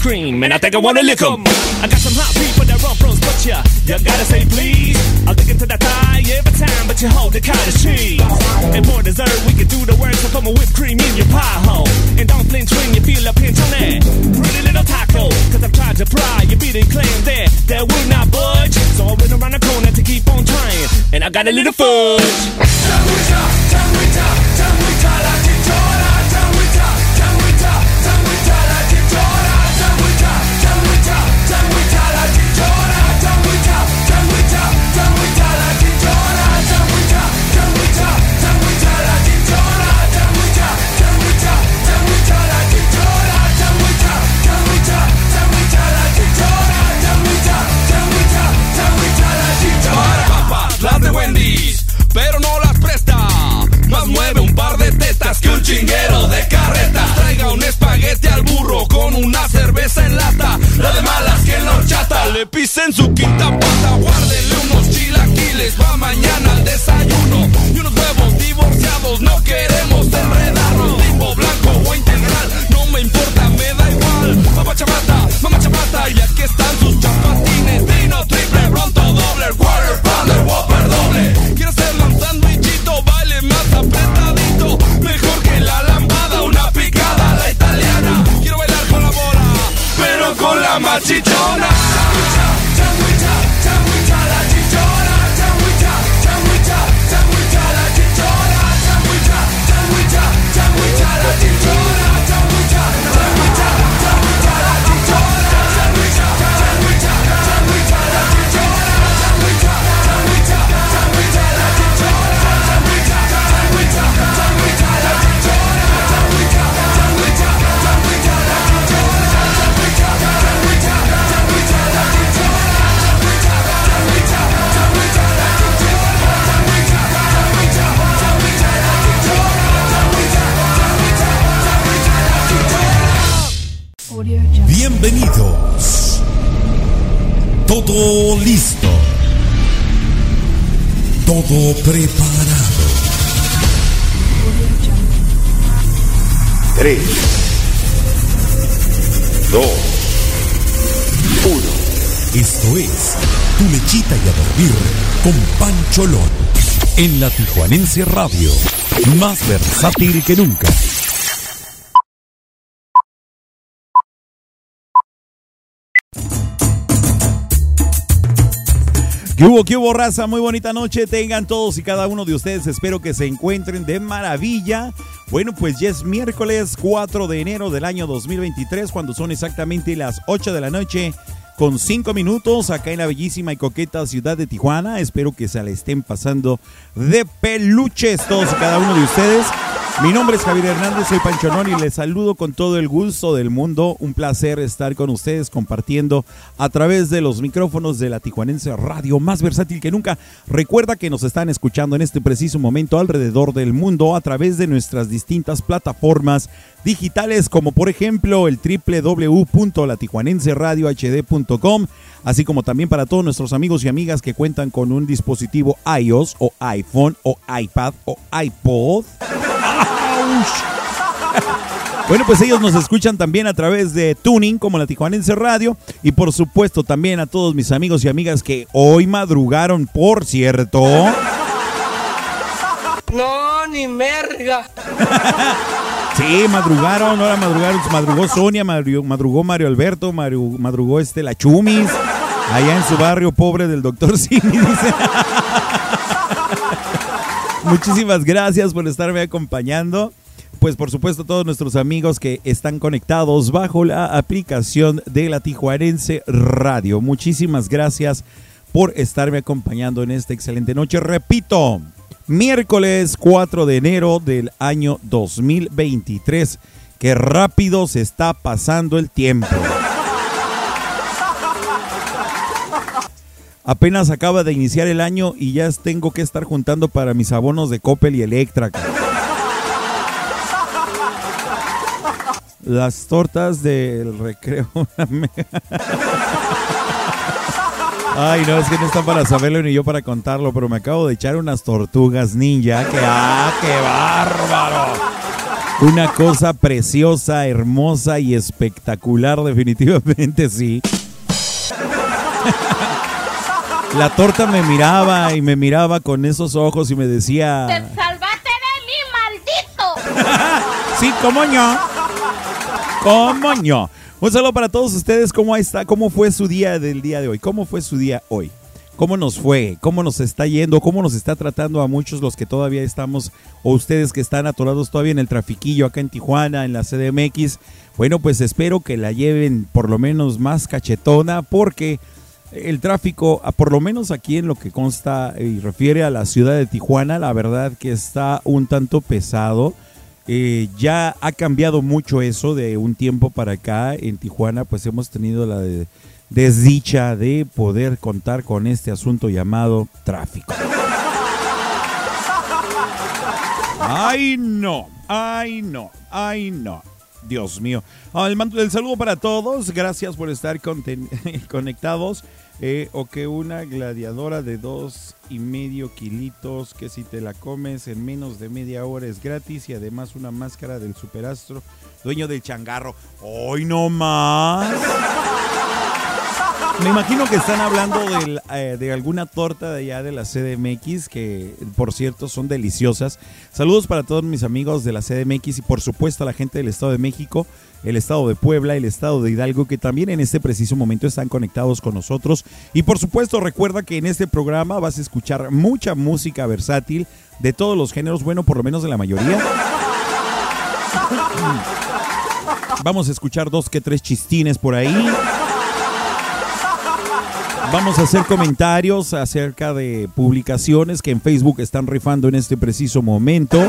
Cream and I think I wanna lick 'em. I got some hot people that run pros, but ya, you gotta say please. I'll dig into that thigh every time, but you hold the cottage cheese. And for dessert, we can do the work, so put my whipped cream in your pie hole. And don't flinch when you feel a pinch on that pretty little taco. Cause I've tried to pry, you beat it claim that that will not budge. So I went around the corner to keep on trying, and I got a little fudge. Todo listo. Todo preparado. 3, 2, 1. Esto es Tu Lechita y a Dormir con Pancholón. En la Tijuanense Radio. Más versátil que nunca. ¿Qué hubo, qué hubo, raza? Muy bonita noche. Tengan todos y cada uno de ustedes. Espero que se encuentren de maravilla. Bueno, pues ya es miércoles 4 de enero del año 2023, cuando son exactamente las 8 de la noche con 5 minutos acá en la bellísima y coqueta ciudad de Tijuana. Espero que se la estén pasando de peluches todos y cada uno de ustedes. Mi nombre es Javier Hernández, soy Panchonón y les saludo con todo el gusto del mundo. Un placer estar con ustedes compartiendo a través de los micrófonos de la Tijuanense Radio, más versátil que nunca. Recuerda que nos están escuchando en este preciso momento alrededor del mundo a través de nuestras distintas plataformas digitales, como por ejemplo el www.latijuanenseradiohd.com, así como también para todos nuestros amigos y amigas que cuentan con un dispositivo iOS o iPhone o iPad o iPod. Bueno, pues ellos nos escuchan también a través de Tuning, como la Tijuanense Radio, y por supuesto también a todos mis amigos y amigas que hoy madrugaron, por cierto. No, ni merga. Sí, madrugaron, ahora madrugaron, madrugó Sonia, madrugó, Mario Alberto, madrugó este la Chumis, allá en su barrio pobre del doctor Simi, dice. Muchísimas gracias por estarme acompañando. Pues por supuesto todos nuestros amigos que están conectados bajo la aplicación de la Tijuarense Radio. Muchísimas gracias por estarme acompañando en esta excelente noche. Repito, miércoles 4 de enero del año 2023. Qué rápido se está pasando el tiempo. Apenas acaba de iniciar el año y ya tengo que estar juntando para mis abonos de Coppel y Electra. Las tortas del recreo. Ay, no, es que no están para saberlo ni yo para contarlo, pero me acabo de echar unas tortugas ninja. ¡Que ah, qué bárbaro! Una cosa preciosa, hermosa y espectacular, definitivamente sí. La torta me miraba y me miraba con esos ojos y me decía... ¡Te salvaste de mí, maldito! Sí, cómo no. Cómo no. Un saludo para todos ustedes. ¿Cómo está? ¿Cómo fue su día del día de hoy? ¿Cómo fue su día hoy? ¿Cómo nos fue? ¿Cómo nos está yendo? ¿Cómo nos está tratando a muchos los que todavía estamos o ustedes que están atorados todavía en el trafiquillo acá en Tijuana, en la CDMX? Bueno, pues espero que la lleven por lo menos más cachetona porque el tráfico, a- por lo menos aquí en lo que consta y refiere a la ciudad de Tijuana, la verdad que está un tanto pesado. Eh, ya ha cambiado mucho eso de un tiempo para acá. En Tijuana, pues hemos tenido la de- desdicha de poder contar con este asunto llamado tráfico. Ay, no, ay, no, ay, no. Dios mío. Ah, el, saludo para todos. Gracias por estar conectados. Eh, o que una gladiadora de dos y medio kilitos que si te la comes en menos de media hora es gratis y además una máscara del superastro dueño del changarro. Hoy no más. Me imagino que están hablando eh, de alguna torta de allá de la CDMX, que por cierto son deliciosas. Saludos para todos mis amigos de la CDMX y por supuesto a la gente del Estado de México, el Estado de Puebla, el Estado de Hidalgo, que también en este preciso momento están conectados con nosotros. Y por supuesto recuerda que en este programa vas a escuchar mucha música versátil de todos los géneros, bueno, por lo menos de la mayoría. Vamos a escuchar dos que tres chistines por ahí. Vamos a hacer comentarios acerca de publicaciones que en Facebook están rifando en este preciso momento.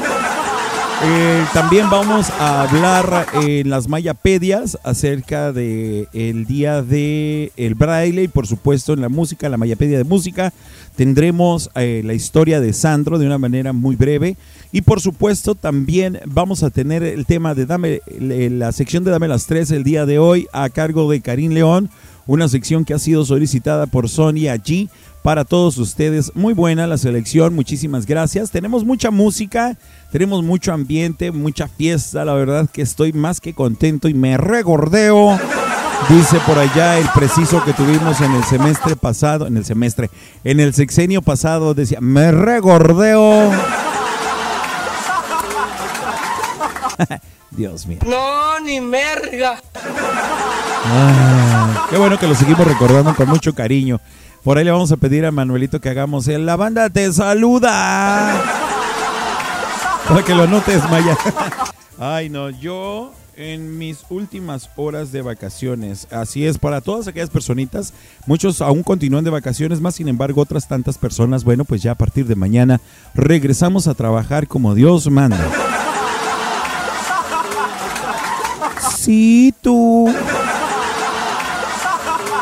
Eh, también vamos a hablar en las mayapedias acerca de el día de el braille y por supuesto en la música, la mayapedia de música. Tendremos eh, la historia de Sandro de una manera muy breve. Y por supuesto también vamos a tener el tema de dame la sección de dame las tres el día de hoy a cargo de Karim León, una sección que ha sido solicitada por Sonia G para todos ustedes. Muy buena la selección, muchísimas gracias. Tenemos mucha música, tenemos mucho ambiente, mucha fiesta. La verdad que estoy más que contento y me regordeo. Dice por allá el preciso que tuvimos en el semestre pasado, en el semestre, en el sexenio pasado, decía, me regordeo. Dios mío. No, ni merga. Ah, qué bueno que lo seguimos recordando con mucho cariño. Por ahí le vamos a pedir a Manuelito que hagamos el La banda te saluda. Para que lo anotes, Maya. Ay, no, yo en mis últimas horas de vacaciones, así es, para todas aquellas personitas, muchos aún continúan de vacaciones, más sin embargo otras tantas personas, bueno, pues ya a partir de mañana regresamos a trabajar como Dios manda. Tú.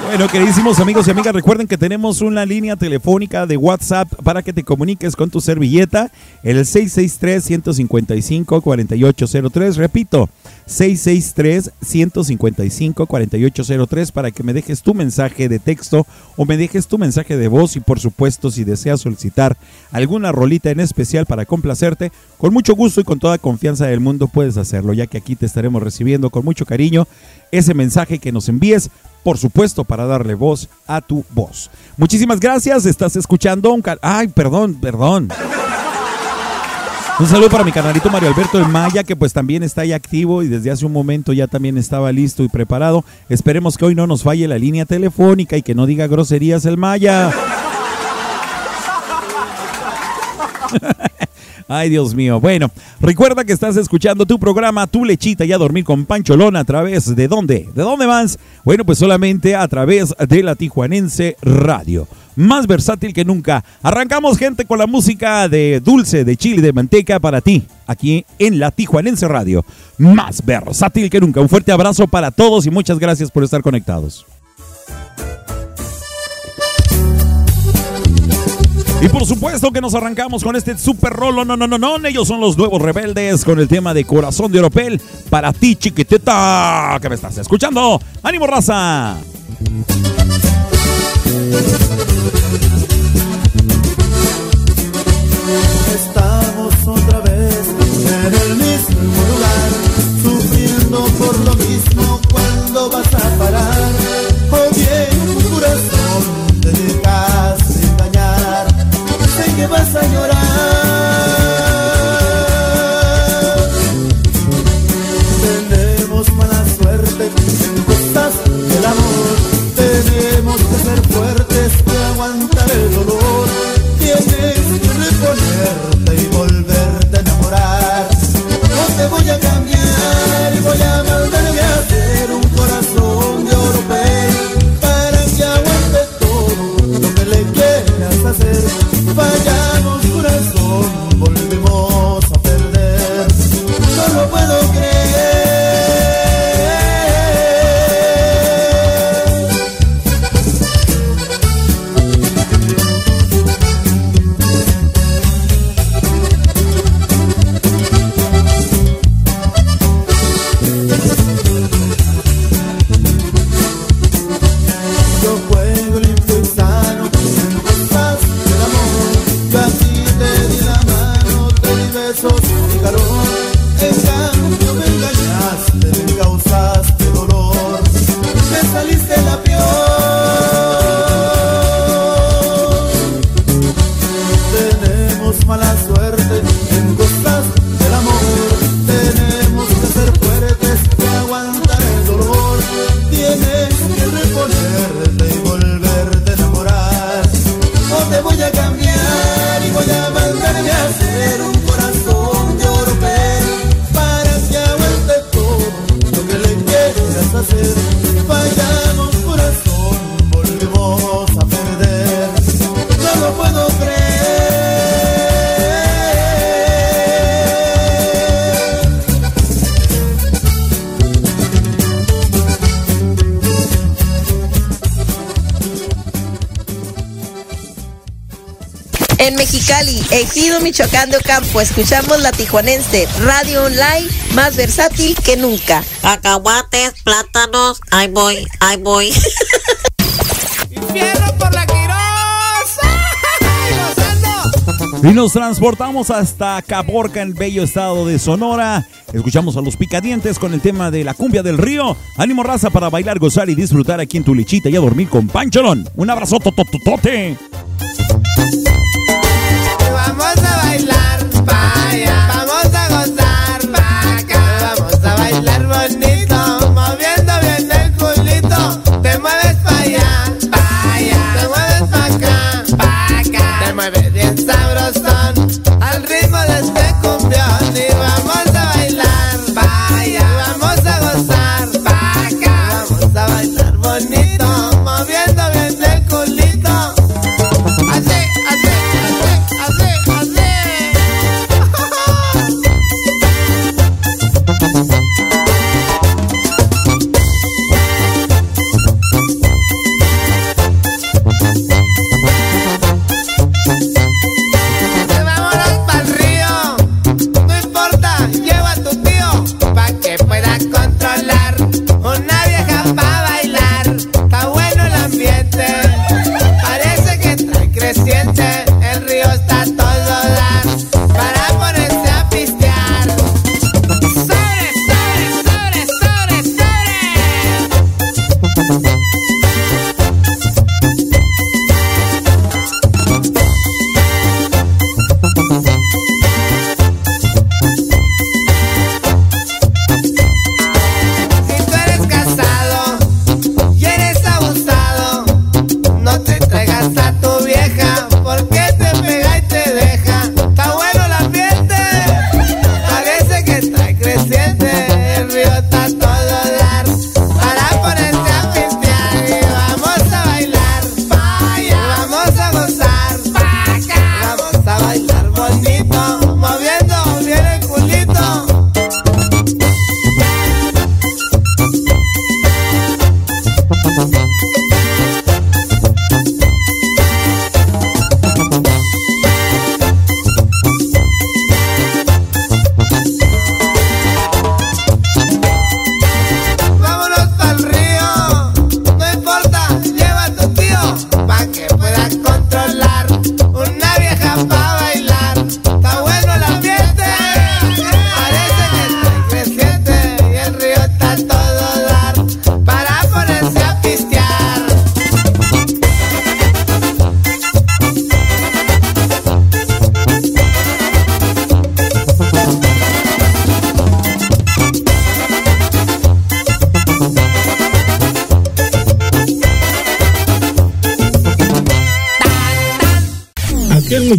Bueno, queridísimos amigos y amigas, recuerden que tenemos una línea telefónica de WhatsApp para que te comuniques con tu servilleta, el 663-155-4803. Repito, 663-155-4803 para que me dejes tu mensaje de texto o me dejes tu mensaje de voz y por supuesto si deseas solicitar alguna rolita en especial para complacerte, con mucho gusto y con toda confianza del mundo puedes hacerlo, ya que aquí te estaremos recibiendo con mucho cariño ese mensaje que nos envíes por supuesto, para darle voz a tu voz. Muchísimas gracias, estás escuchando un... Ay, perdón, perdón. Un saludo para mi canalito Mario Alberto el Maya, que pues también está ahí activo y desde hace un momento ya también estaba listo y preparado. Esperemos que hoy no nos falle la línea telefónica y que no diga groserías el Maya. Ay, Dios mío. Bueno, recuerda que estás escuchando tu programa Tu Lechita y a dormir con Pancholón a través de dónde? ¿De dónde más? Bueno, pues solamente a través de la Tijuanense Radio. Más versátil que nunca. Arrancamos, gente, con la música de dulce, de chile, de manteca para ti, aquí en la Tijuanense Radio. Más versátil que nunca. Un fuerte abrazo para todos y muchas gracias por estar conectados. Y por supuesto que nos arrancamos con este super rolo. No, no, no, no. Ellos son los nuevos rebeldes con el tema de Corazón de Oropel. Para ti, chiquitita, que me estás escuchando. ¡Ánimo, raza! Michoacán de Ocampo, escuchamos la tijuanense, radio online más versátil que nunca. Cacahuates, plátanos, ahí voy, ahí voy. ¡Fierro por la Y nos transportamos hasta Caborca, en bello estado de Sonora. Escuchamos a los picadientes con el tema de la cumbia del río. Ánimo raza para bailar, gozar y disfrutar aquí en tu lechita y a dormir con Pancholón. Un abrazo totototote.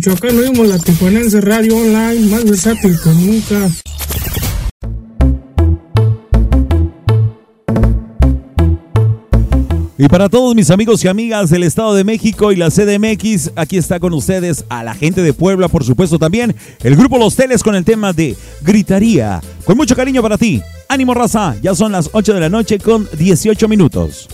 Michoacán oímos la Tijuanense Radio Online, más versátil nunca. Y para todos mis amigos y amigas del Estado de México y la CDMX, aquí está con ustedes a la gente de Puebla, por supuesto también, el grupo Los Teles con el tema de Gritaría. Con mucho cariño para ti. Ánimo raza, ya son las 8 de la noche con 18 minutos.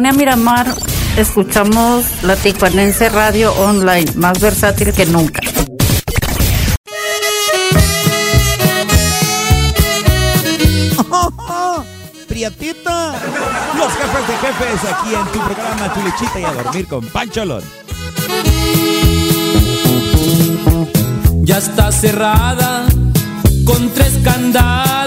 Colonia Miramar escuchamos la Tijuanense Radio Online, más versátil que nunca. Priatita, los jefes de jefes aquí en tu programa Chulichita y a dormir con Pancholón. Ya está cerrada con tres candados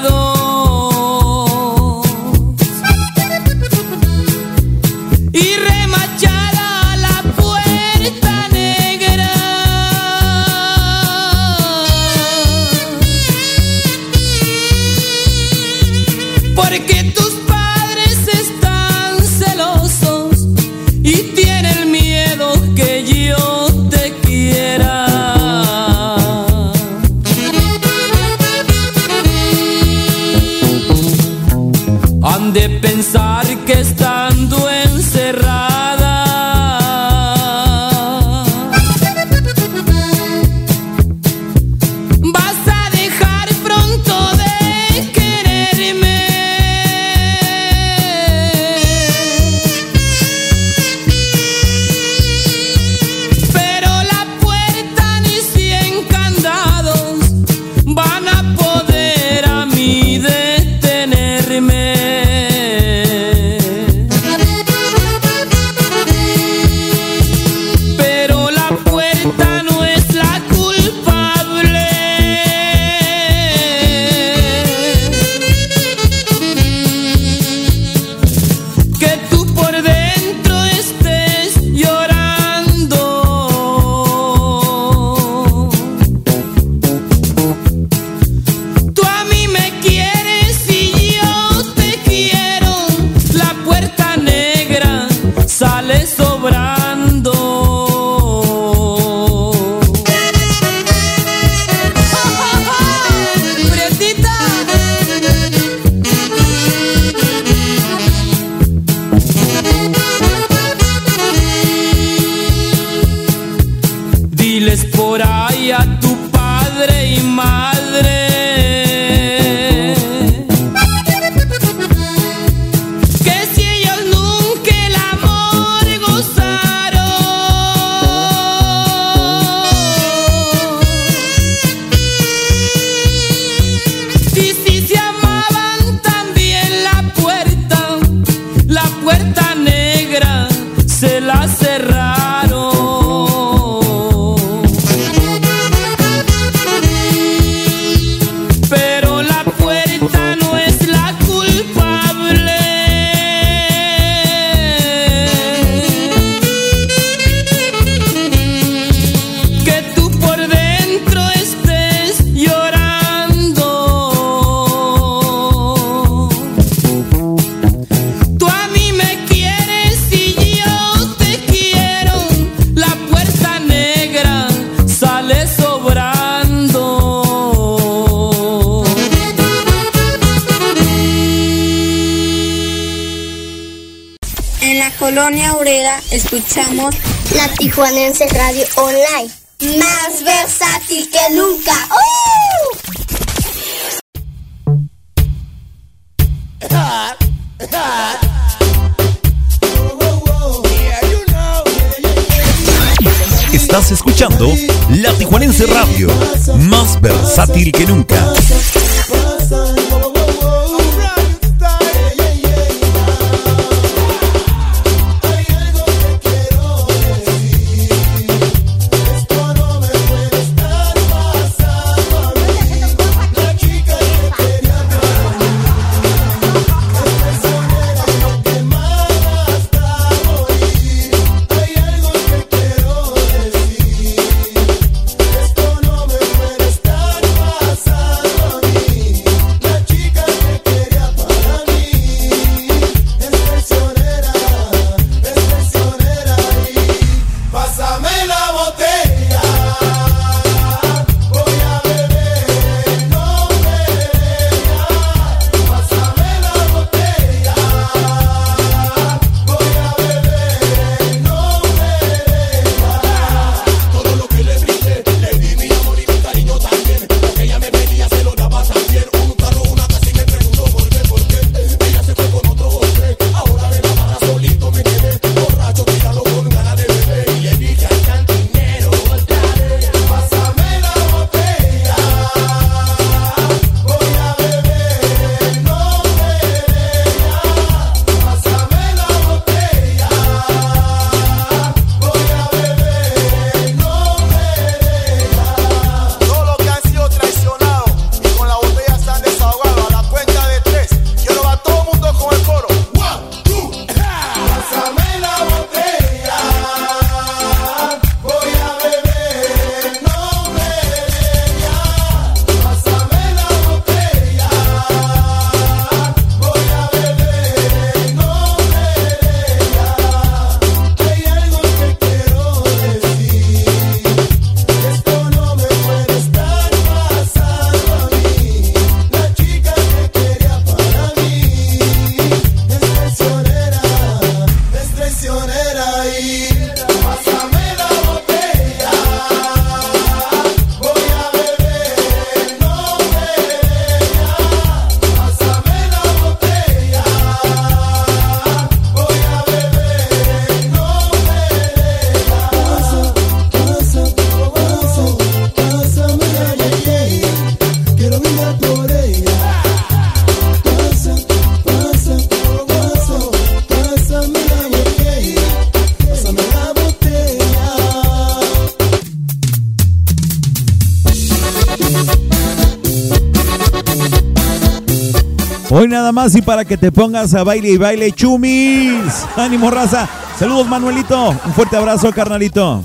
cerrar. Colonia Obrera escuchamos la Tijuanense Radio Online. Más versátil que nunca. Estás escuchando La Tijuanense Radio, más versátil que nunca. nada más y para que te pongas a baile y baile, chumis. Ánimo, raza. Saludos, Manuelito. Un fuerte abrazo, carnalito.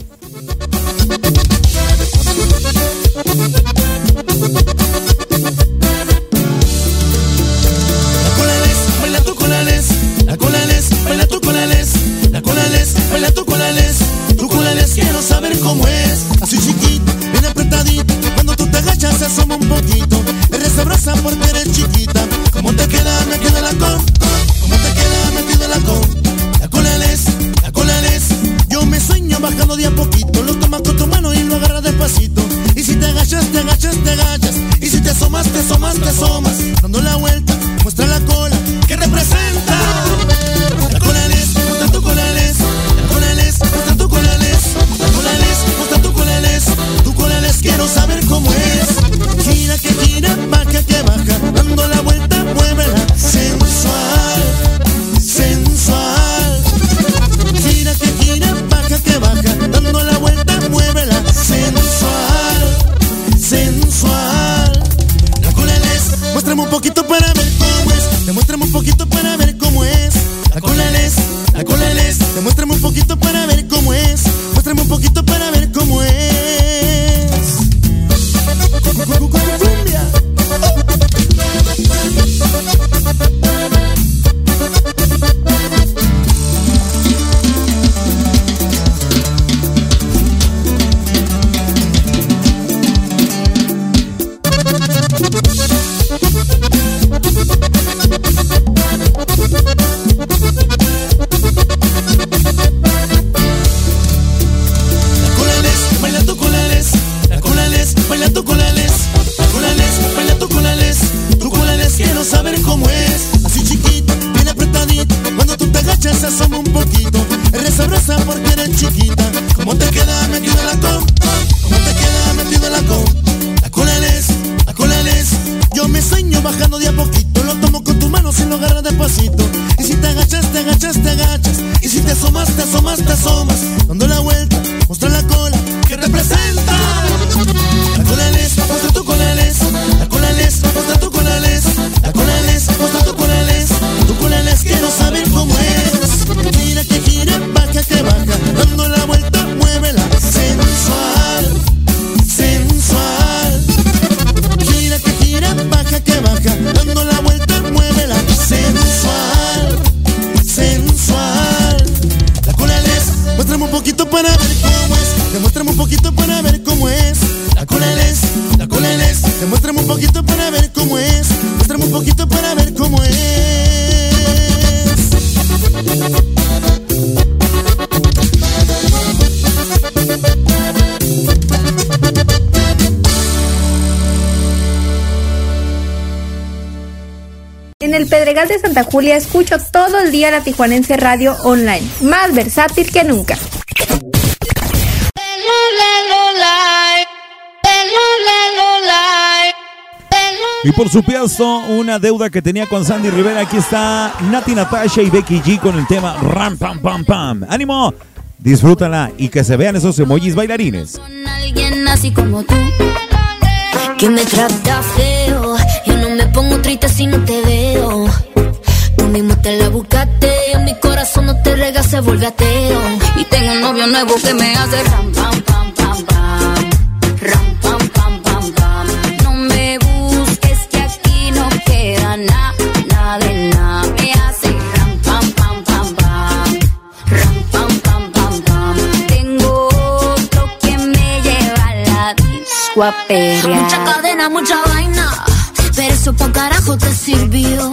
Tijuanense Radio Online, más versátil que nunca. Y por supuesto, una deuda que tenía con Sandy Rivera. Aquí está Nati Natasha y Becky G con el tema Ram Pam Pam Pam. ¡Ánimo! Disfrútala y que se vean esos emojis bailarines. Con alguien así como tú, que me trata feo. Yo no me pongo triste si no te veo mismo te la buscaste. En mi corazón no te regas, se vuelve ateo. Y tengo un novio nuevo que me hace ram, pam, pam, pam, pam. Ram, pam, pam, pam, pam. No me busques que aquí no queda nada, nada de nada. Me hace ram, pam, pam, pam, pam. Ram, pam, pam, pam, pam. Tengo otro que me lleva a la disco a Mucha cadena, mucha vaina. Pero eso pa' carajo te sirvió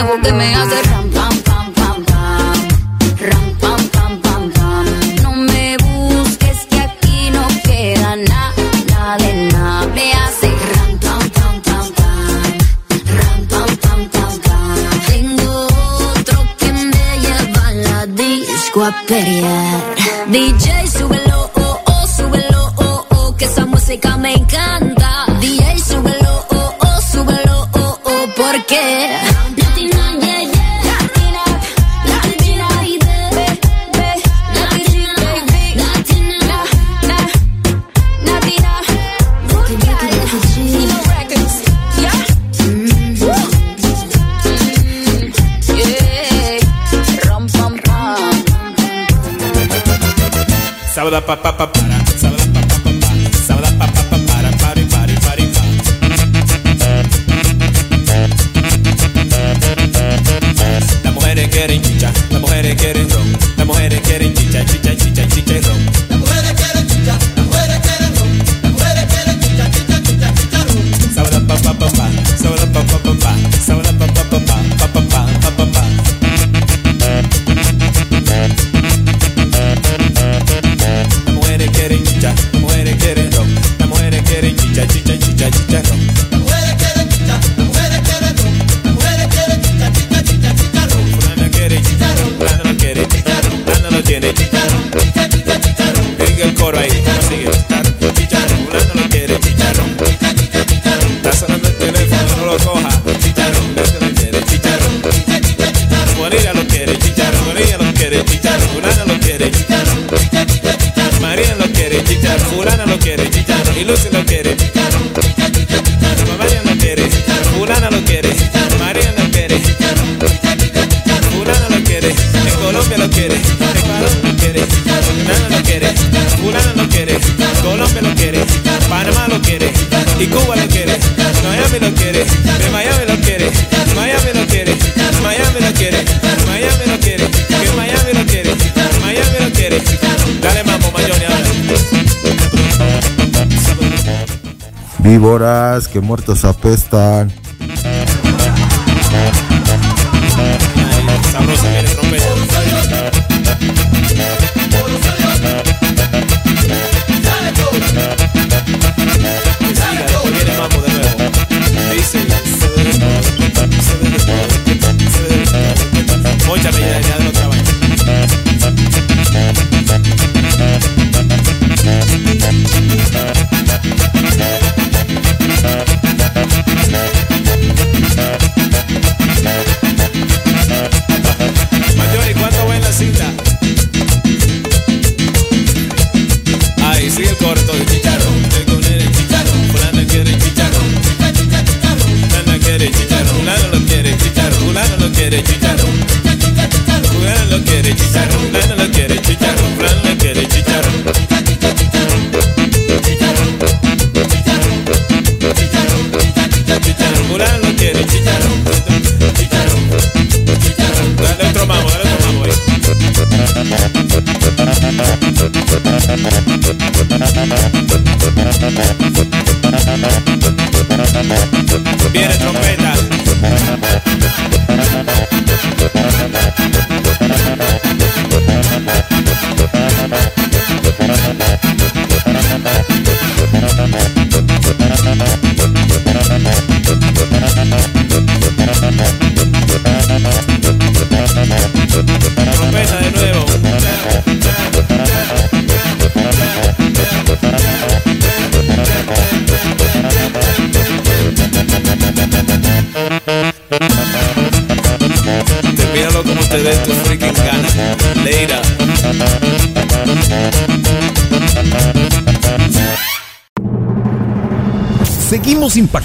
devolver minhas pa pa pa Y Cuba lo quiere, Miami lo quiere, de Miami lo quiere, Miami lo quiere, Miami lo quiere, Miami lo quiere, que Miami lo quiere, Miami lo quiere. Dale mambo, Mayone, ahora. Víboras que muertos apestan.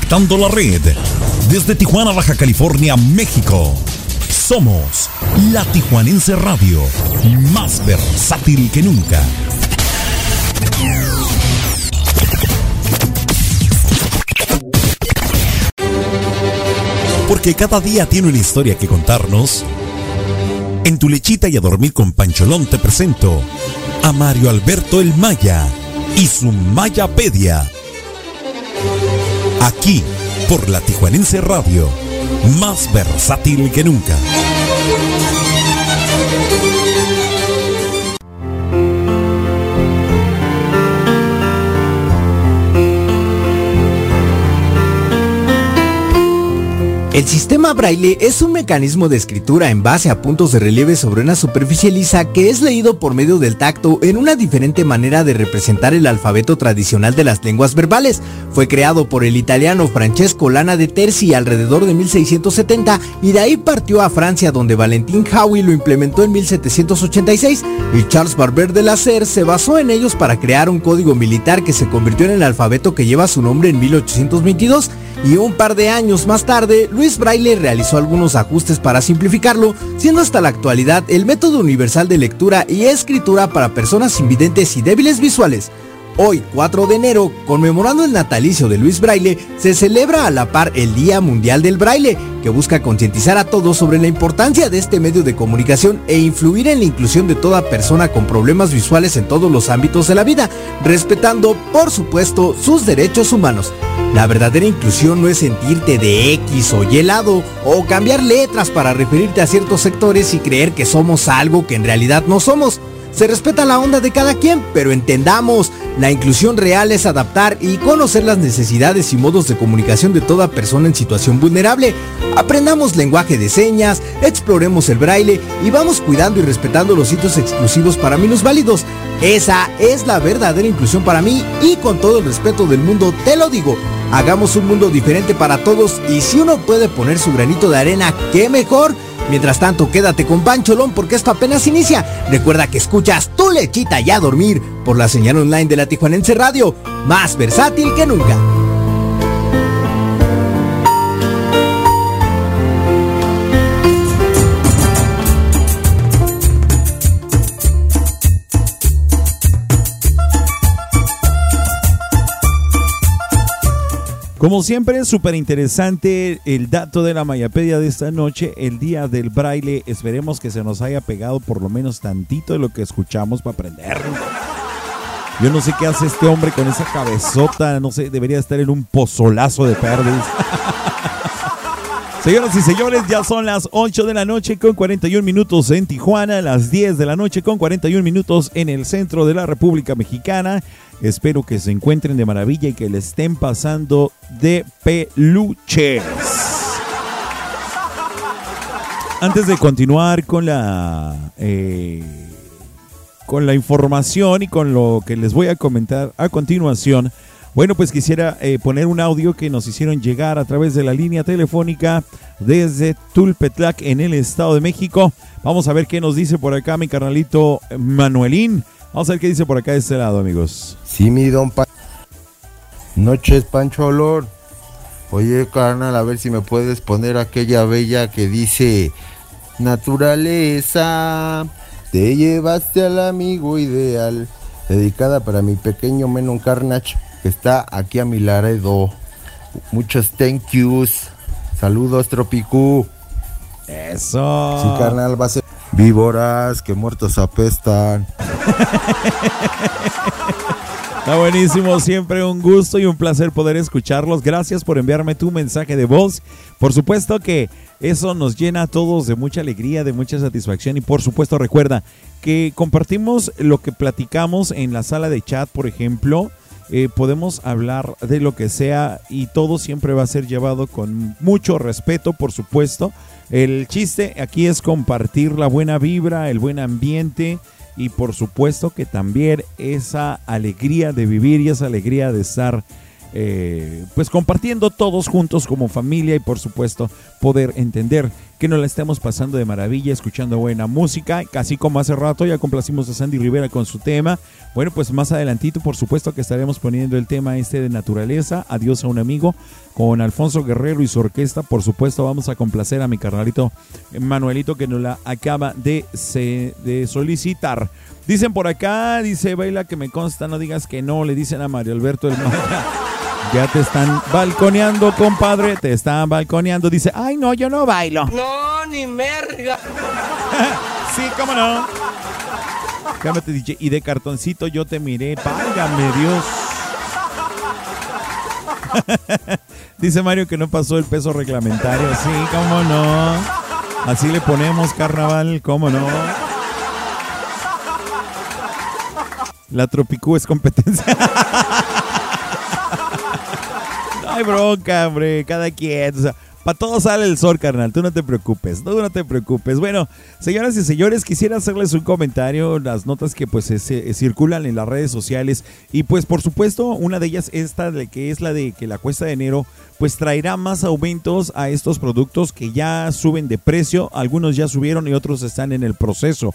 conectando la red desde Tijuana, Baja California, México. Somos la Tijuanense Radio, más versátil que nunca. Porque cada día tiene una historia que contarnos. En tu lechita y a dormir con Pancholón te presento a Mario Alberto el Maya y su Mayapedia Aquí, por la Tijuanense Radio, más versátil que nunca. El sistema braille es un mecanismo de escritura en base a puntos de relieve sobre una superficie lisa que es leído por medio del tacto en una diferente manera de representar el alfabeto tradicional de las lenguas verbales. Fue creado por el italiano Francesco Lana de Terzi alrededor de 1670 y de ahí partió a Francia donde Valentín Howie lo implementó en 1786 y Charles Barber de la se basó en ellos para crear un código militar que se convirtió en el alfabeto que lleva su nombre en 1822 y un par de años más tarde, Luis Braille realizó algunos ajustes para simplificarlo, siendo hasta la actualidad el método universal de lectura y escritura para personas invidentes y débiles visuales. Hoy, 4 de enero, conmemorando el natalicio de Luis Braille, se celebra a la par el Día Mundial del Braille, que busca concientizar a todos sobre la importancia de este medio de comunicación e influir en la inclusión de toda persona con problemas visuales en todos los ámbitos de la vida, respetando, por supuesto, sus derechos humanos. La verdadera inclusión no es sentirte de X o Y lado o cambiar letras para referirte a ciertos sectores y creer que somos algo que en realidad no somos. Se respeta la onda de cada quien, pero entendamos, la inclusión real es adaptar y conocer las necesidades y modos de comunicación de toda persona en situación vulnerable. Aprendamos lenguaje de señas, exploremos el braille y vamos cuidando y respetando los sitios exclusivos para minusválidos. Esa es la verdadera inclusión para mí y con todo el respeto del mundo te lo digo. Hagamos un mundo diferente para todos y si uno puede poner su granito de arena, qué mejor. Mientras tanto, quédate con Pancholón porque esto apenas inicia. Recuerda que escuchas tu lechita ya a dormir por la señal online de la Tijuanense Radio, más versátil que nunca. Como siempre, súper interesante el dato de la Mayapedia de esta noche, el día del braille. Esperemos que se nos haya pegado por lo menos tantito de lo que escuchamos para aprender. Yo no sé qué hace este hombre con esa cabezota, no sé, debería estar en un pozolazo de perdes. Señoras y señores, ya son las 8 de la noche con 41 minutos en Tijuana, las 10 de la noche con 41 minutos en el centro de la República Mexicana. Espero que se encuentren de maravilla y que le estén pasando de peluches. Antes de continuar con la eh, con la información y con lo que les voy a comentar a continuación, bueno, pues quisiera eh, poner un audio que nos hicieron llegar a través de la línea telefónica desde Tulpetlac en el Estado de México. Vamos a ver qué nos dice por acá mi carnalito Manuelín. Vamos a ver qué dice por acá de este lado, amigos. Sí, mi don Pa- Noches, Pancho Olor. Oye, carnal, a ver si me puedes poner aquella bella que dice: Naturaleza, te llevaste al amigo ideal. Dedicada para mi pequeño Menon Carnage, que está aquí a mi Laredo. Muchos thank yous. Saludos, Tropicú. Eso. Sí, carnal, va a ser víboras, que muertos apestan. Está buenísimo, siempre un gusto y un placer poder escucharlos. Gracias por enviarme tu mensaje de voz. Por supuesto que eso nos llena a todos de mucha alegría, de mucha satisfacción y por supuesto recuerda que compartimos lo que platicamos en la sala de chat, por ejemplo. Eh, podemos hablar de lo que sea y todo siempre va a ser llevado con mucho respeto, por supuesto. El chiste aquí es compartir la buena vibra, el buen ambiente y por supuesto que también esa alegría de vivir y esa alegría de estar eh, pues compartiendo todos juntos como familia y por supuesto poder entender que nos la estamos pasando de maravilla escuchando buena música, casi como hace rato ya complacimos a Sandy Rivera con su tema. Bueno, pues más adelantito por supuesto que estaremos poniendo el tema este de naturaleza, adiós a un amigo con Alfonso Guerrero y su orquesta. Por supuesto vamos a complacer a mi carnalito Manuelito que nos la acaba de, solicitar. Dicen por acá, dice Baila que me consta, no digas que no, le dicen a Mario Alberto el. Ya te están balconeando, compadre, te están balconeando. Dice, ay no, yo no bailo. No, ni merga. Sí, cómo no. Cálmate, DJ. Y de cartoncito yo te miré. Válgame Dios. Dice Mario que no pasó el peso reglamentario. Sí, cómo no. Así le ponemos carnaval, cómo no. La Tropicú es competencia. Hay bronca, hombre. Cada quien. O sea, para todos sale el sol, carnal. Tú no te preocupes. Tú no te preocupes. Bueno, señoras y señores, quisiera hacerles un comentario. Las notas que pues se circulan en las redes sociales. Y pues por supuesto, una de ellas esta de que es la de que la cuesta de enero pues traerá más aumentos a estos productos que ya suben de precio. Algunos ya subieron y otros están en el proceso.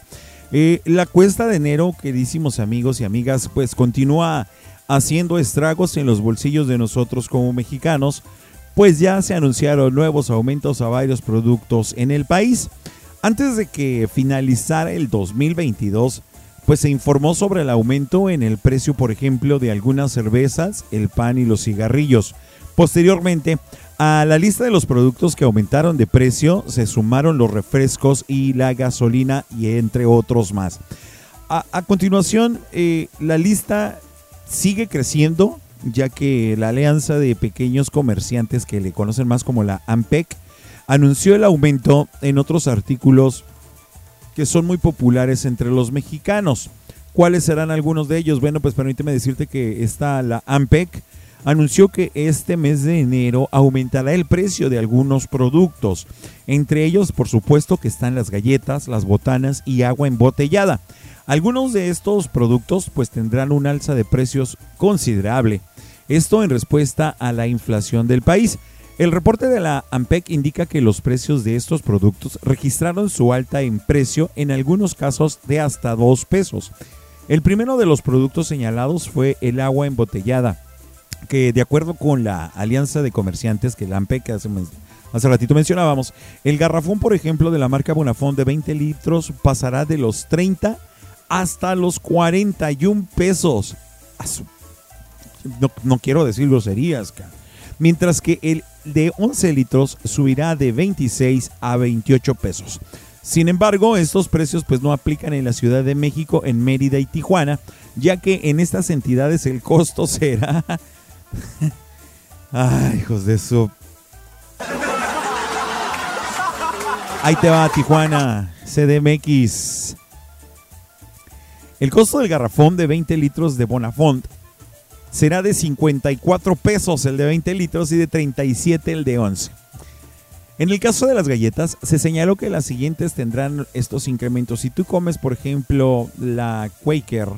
Eh, la cuesta de enero, queridísimos amigos y amigas, pues continúa haciendo estragos en los bolsillos de nosotros como mexicanos, pues ya se anunciaron nuevos aumentos a varios productos en el país. Antes de que finalizara el 2022, pues se informó sobre el aumento en el precio, por ejemplo, de algunas cervezas, el pan y los cigarrillos. Posteriormente, a la lista de los productos que aumentaron de precio se sumaron los refrescos y la gasolina y entre otros más. A, continuación, eh, la lista sigue creciendo, ya que la Alianza de Pequeños Comerciantes, que le conocen más como la AMPEC, anunció el aumento en otros artículos que son muy populares entre los mexicanos. ¿Cuáles serán algunos de ellos? Bueno, pues permíteme decirte que está la AMPEC anunció que este mes de enero aumentará el precio de algunos productos. Entre ellos, por supuesto, que están las galletas, las botanas y agua embotellada. Algunos de estos productos pues tendrán un alza de precios considerable. Esto en respuesta a la inflación del país. El reporte de la AMPEC indica que los precios de estos productos registraron su alta en precio en algunos casos de hasta 2 pesos. El primero de los productos señalados fue el agua embotellada, que de acuerdo con la Alianza de Comerciantes, que la AMPEC hace, hace ratito mencionábamos, el garrafón, por ejemplo, de la marca Bonafón de 20 litros pasará de los 30 hasta los 41 pesos. No, no quiero decir groserías, cara. mientras que el de 11 litros subirá de 26 a 28 pesos. Sin embargo, estos precios pues no aplican en la Ciudad de México, en Mérida y Tijuana, ya que en estas entidades el costo será Ay, hijos de su. Ahí te va, Tijuana, CDMX. El costo del garrafón de 20 litros de Bonafont será de 54 pesos el de 20 litros y de 37 el de 11. En el caso de las galletas, se señaló que las siguientes tendrán estos incrementos. Si tú comes, por ejemplo, la Quaker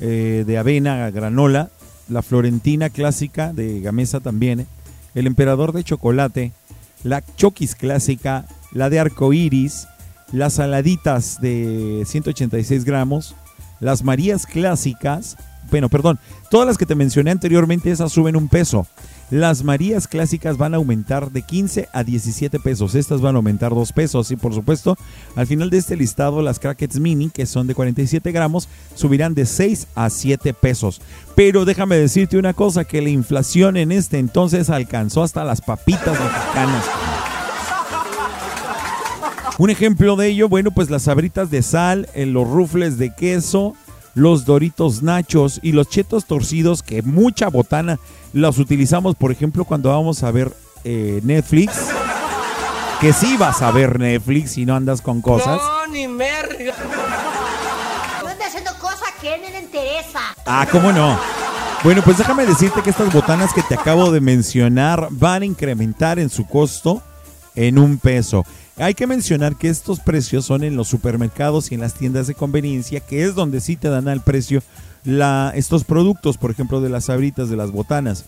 eh, de avena granola, la Florentina clásica de Gamesa también, el Emperador de chocolate, la Chokis clásica, la de arco iris, las saladitas de 186 gramos, las Marías clásicas, bueno, perdón, todas las que te mencioné anteriormente, esas suben un peso. Las Marías clásicas van a aumentar de 15 a 17 pesos. Estas van a aumentar 2 pesos. Y por supuesto, al final de este listado, las Crackets Mini, que son de 47 gramos, subirán de 6 a 7 pesos. Pero déjame decirte una cosa, que la inflación en este entonces alcanzó hasta las papitas mexicanas. Un ejemplo de ello, bueno, pues las sabritas de sal, eh, los rufles de queso, los doritos nachos y los chetos torcidos, que mucha botana los utilizamos, por ejemplo, cuando vamos a ver eh, Netflix. Que sí vas a ver Netflix y no andas con cosas. No, ni ando haciendo cosas que a él no le interesa. Ah, ¿cómo no? Bueno, pues déjame decirte que estas botanas que te acabo de mencionar van a incrementar en su costo en un peso. Hay que mencionar que estos precios son en los supermercados y en las tiendas de conveniencia, que es donde sí te dan al precio la, estos productos, por ejemplo, de las sabritas, de las botanas.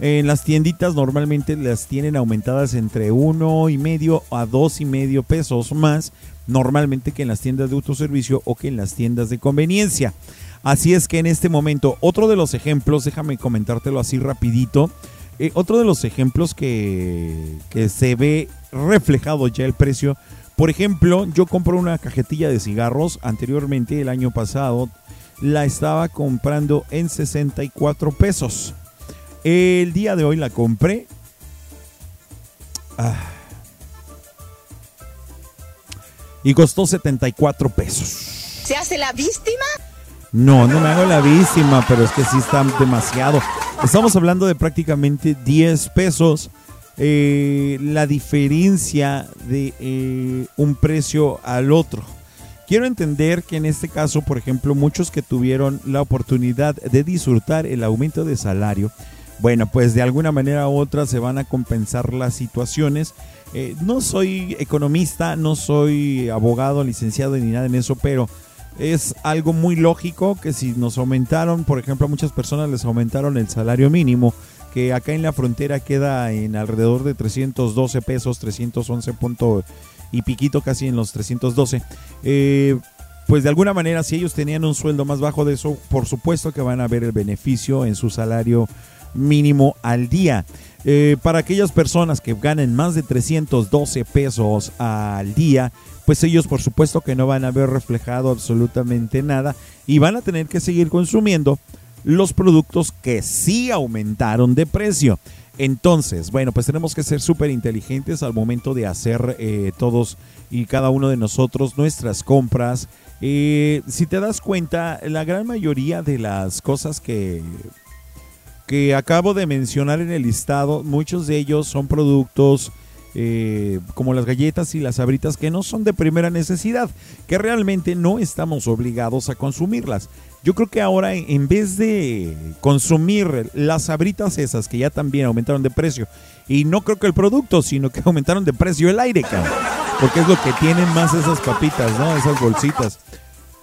En las tienditas normalmente las tienen aumentadas entre uno y medio a dos y medio pesos más, normalmente que en las tiendas de autoservicio o que en las tiendas de conveniencia. Así es que en este momento, otro de los ejemplos, déjame comentártelo así rapidito, eh, otro de los ejemplos que, que se ve reflejado ya el precio, por ejemplo, yo compro una cajetilla de cigarros, anteriormente el año pasado la estaba comprando en 64 pesos. El día de hoy la compré. Ah. y costó 74 pesos. ¿Se hace la víctima? No, no me hago la víctima, pero es que sí está demasiado. Estamos hablando de prácticamente 10 pesos. Eh, la diferencia de eh, un precio al otro. Quiero entender que en este caso, por ejemplo, muchos que tuvieron la oportunidad de disfrutar el aumento de salario, bueno, pues de alguna manera u otra se van a compensar las situaciones. Eh, no soy economista, no soy abogado, licenciado ni nada en eso, pero es algo muy lógico que si nos aumentaron, por ejemplo, a muchas personas les aumentaron el salario mínimo, que acá en la frontera queda en alrededor de 312 pesos, 311 punto y piquito casi en los 312. Eh, pues de alguna manera, si ellos tenían un sueldo más bajo de eso, por supuesto que van a ver el beneficio en su salario mínimo al día. Eh, para aquellas personas que ganen más de 312 pesos al día, pues ellos por supuesto que no van a ver reflejado absolutamente nada y van a tener que seguir consumiendo los productos que sí aumentaron de precio. Entonces, bueno, pues tenemos que ser súper inteligentes al momento de hacer eh, todos y cada uno de nosotros nuestras compras. Eh, si te das cuenta, la gran mayoría de las cosas que que acabo de mencionar en el listado, muchos de ellos son productos eh, como las galletas y las sabritas que no son de primera necesidad, que realmente no estamos obligados a consumirlas. Yo creo que ahora en vez de consumir las sabritas esas que ya también aumentaron de precio, y no creo que el producto, sino que aumentaron de precio el aire, cabrón, porque es lo que tienen más esas papitas, ¿no? Esas bolsitas.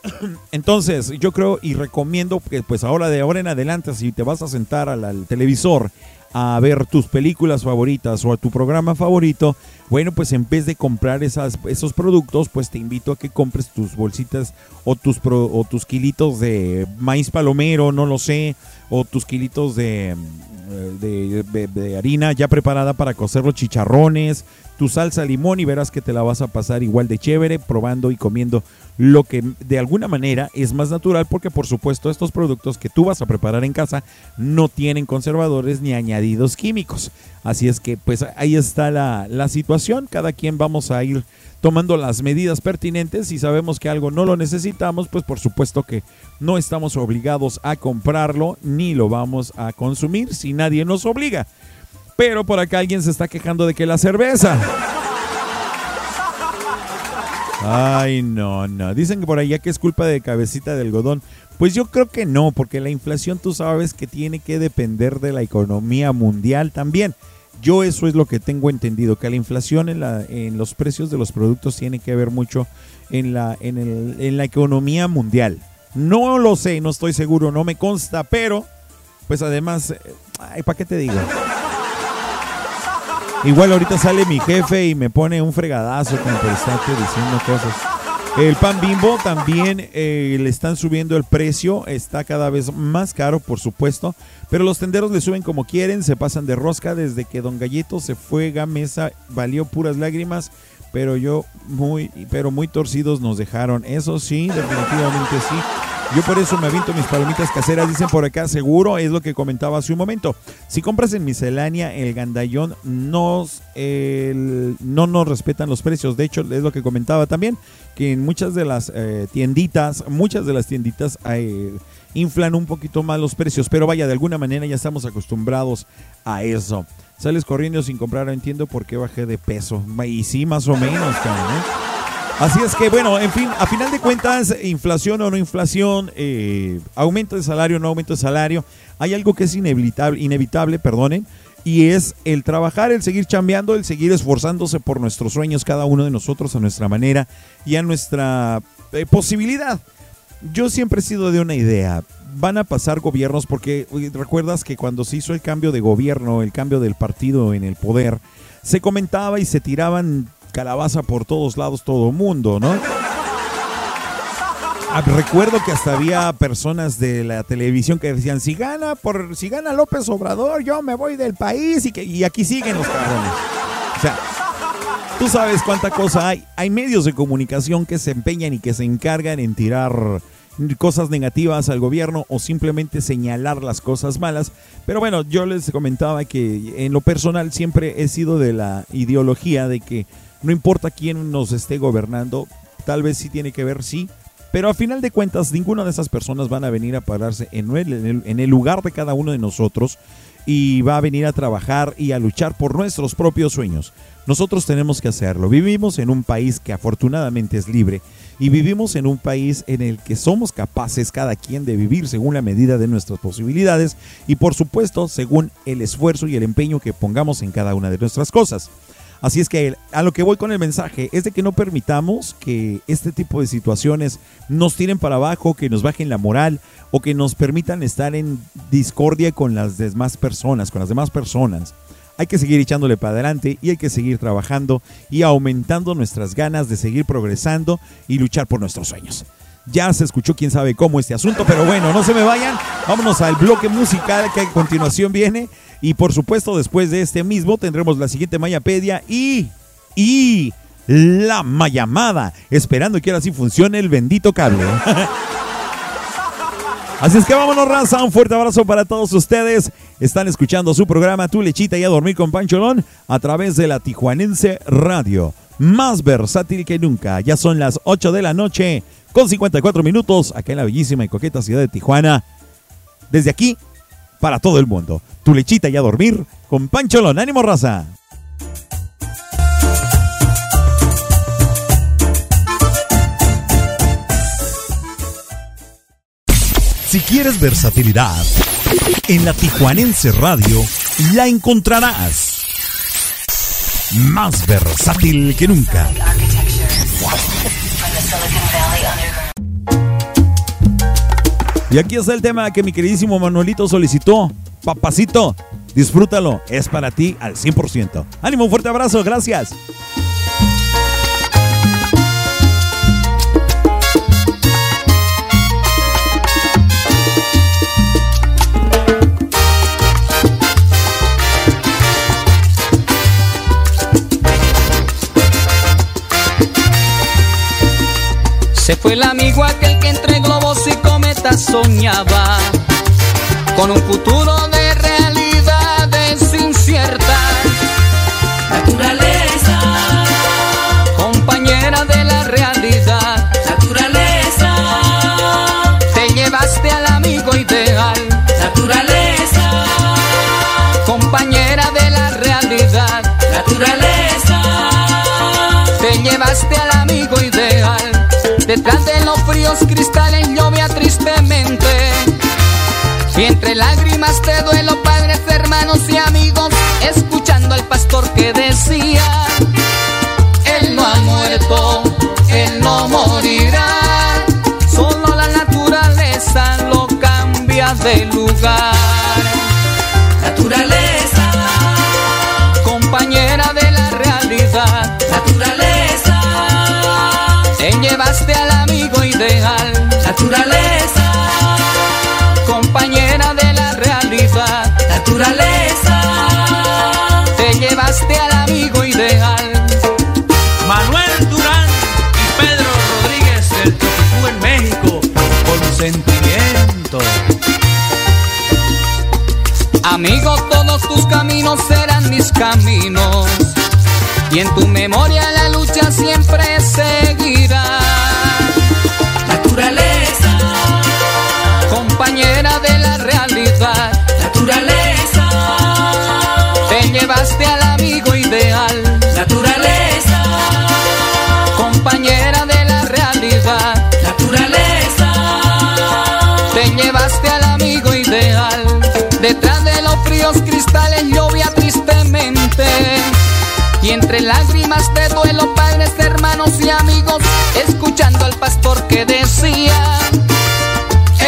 Entonces, yo creo y recomiendo que pues ahora de ahora en adelante, si te vas a sentar al televisor a ver tus películas favoritas o a tu programa favorito, bueno, pues en vez de comprar esas, esos productos, pues te invito a que compres tus bolsitas o tus, pro- o tus kilitos de maíz palomero, no lo sé, o tus kilitos de, mm, de, de- de harina ya preparada para cocer los chicharrones, tu salsa limón y verás que te la vas a pasar igual de chévere probando y comiendo lo que de alguna manera es más natural porque por supuesto estos productos que tú vas a preparar en casa no tienen conservadores ni añadidos químicos. Así es que pues ahí está la, la situación, cada quien vamos a ir tomando las medidas pertinentes si sabemos que algo no lo necesitamos pues por supuesto que no estamos obligados a comprarlo ni lo vamos a consumir si nadie nos obliga. Pero por acá alguien se está quejando de que la cerveza. Ay, no, no. Dicen que por allá que es culpa de cabecita de algodón. Pues yo creo que no, porque la inflación tú sabes que tiene que depender de la economía mundial también. Yo eso es lo que tengo entendido, que la inflación en, los precios de los productos tiene que ver mucho en la economía mundial. No lo sé, no estoy seguro, no me consta, pero pues además, eh, ay, ¿para qué te digo? Igual ahorita sale mi jefe y me pone un fregadazo como por estarte diciendo cosas. El pan bimbo también eh, le están subiendo el precio, está cada vez más caro, por supuesto, pero los tenderos le suben como quieren, se pasan de rosca desde que Don Gallito se fue Gamesa, valió puras lágrimas, pero yo muy, pero muy torcidos nos dejaron. Eso sí, definitivamente sí. Yo por eso me aviento mis palomitas caseras, dicen por acá, seguro, es lo que comentaba hace un momento. Si compras en miscelánea, el gandallón no nos respetan los precios. De hecho, es lo que comentaba también, que en muchas de las eh, tienditas, muchas de las tienditas eh, inflan un poquito más los precios. Pero vaya, de alguna manera ya estamos acostumbrados a eso. Sales corriendo sin comprar, entiendo por qué bajé de peso. Y sí, más o menos, cabrón, ¿eh? Así es que, bueno, en fin, a final de cuentas, inflación o no inflación, eh, aumento de salario o no aumento de salario, hay algo que es inevitable, inevitable, perdonen, y es el trabajar, el seguir chambeando, el seguir esforzándose por nuestros sueños, cada uno de nosotros a nuestra manera y a nuestra eh, posibilidad. Yo siempre he sido de una idea. Van a pasar gobiernos porque recuerdas que cuando se hizo el cambio de gobierno, el cambio del partido en el poder, se comentaba y se tiraban calabaza por todos lados, todo mundo, ¿no? Ah, Recuerdo que hasta había personas de la televisión que decían, si gana por si gana López Obrador, yo me voy del país y que y aquí siguen los cabrones. O sea, tú sabes cuánta cosa hay. Hay medios de comunicación que se empeñan y que se encargan en tirar cosas negativas al gobierno o simplemente señalar las cosas malas. Pero bueno, yo les comentaba que en lo personal siempre he sido de la ideología de que no importa quién nos esté gobernando, tal vez sí tiene que ver, sí. Pero a final de cuentas, ninguna de esas personas van a venir a pararse en el, en el- lugar de cada uno de nosotros y va a venir a trabajar y a luchar por nuestros propios sueños. Nosotros tenemos que hacerlo. Vivimos en un país que afortunadamente es libre y vivimos en un país en el que somos capaces cada quien de vivir según la medida de nuestras posibilidades y por supuesto según el esfuerzo y el empeño que pongamos en cada una de nuestras cosas. Así es que a lo que voy con el mensaje es de que no permitamos que este tipo de situaciones nos tiren para abajo, que nos bajen la moral o que nos permitan estar en discordia con las demás personas, con las demás personas. Hay que seguir echándole para adelante y hay que seguir trabajando y aumentando nuestras ganas de seguir progresando y luchar por nuestros sueños. Ya se escuchó quién sabe cómo este asunto, pero bueno, no se me vayan. Vámonos al bloque musical que a continuación viene. Y por supuesto, después de este mismo tendremos la siguiente Mayapedia y. y. la Mayamada. Esperando que ahora sí funcione el bendito cable. Así es que vámonos, raza. Un fuerte abrazo para todos ustedes. Están escuchando su programa Tu Lechita y a Dormir con Pancholón a través de la Tijuanense Radio. Más versátil que nunca. Ya son las 8 de la noche con 54 minutos acá en la bellísima y coqueta ciudad de Tijuana. Desde aquí, para todo el mundo. Tu Lechita y a Dormir con Pancholón. ¡Ánimo, raza! Si quieres versatilidad, en la Tijuanense Radio la encontrarás. Más versátil que nunca. Y aquí está el tema que mi queridísimo Manuelito solicitó. Papacito, disfrútalo, es para ti al 100%. Ánimo, un fuerte abrazo, gracias. Se fue aquel que soñaba con un futuro de realidades inciertas. Naturaleza, compañera de la realidad. Naturaleza, te llevaste al amigo ideal. Naturaleza, compañera de la realidad. Naturaleza, te llevaste al amigo ideal. Detrás de los fríos cristales duelo, padres, hermanos y amigos, escuchando al pastor que decía, Él no ha muerto, Él no morirá, solo la naturaleza lo cambia de lugar. Naturaleza, te llevaste al amigo ideal. Manuel Durán y Pedro Rodríguez del Tupicú en México con sentimiento. Amigo, todos tus caminos serán mis caminos. Y en tu memoria la lucha siempre seguirá. Los cristales llovía tristemente. Y entre lágrimas de duelo, padres, hermanos y amigos, escuchando al pastor que decía,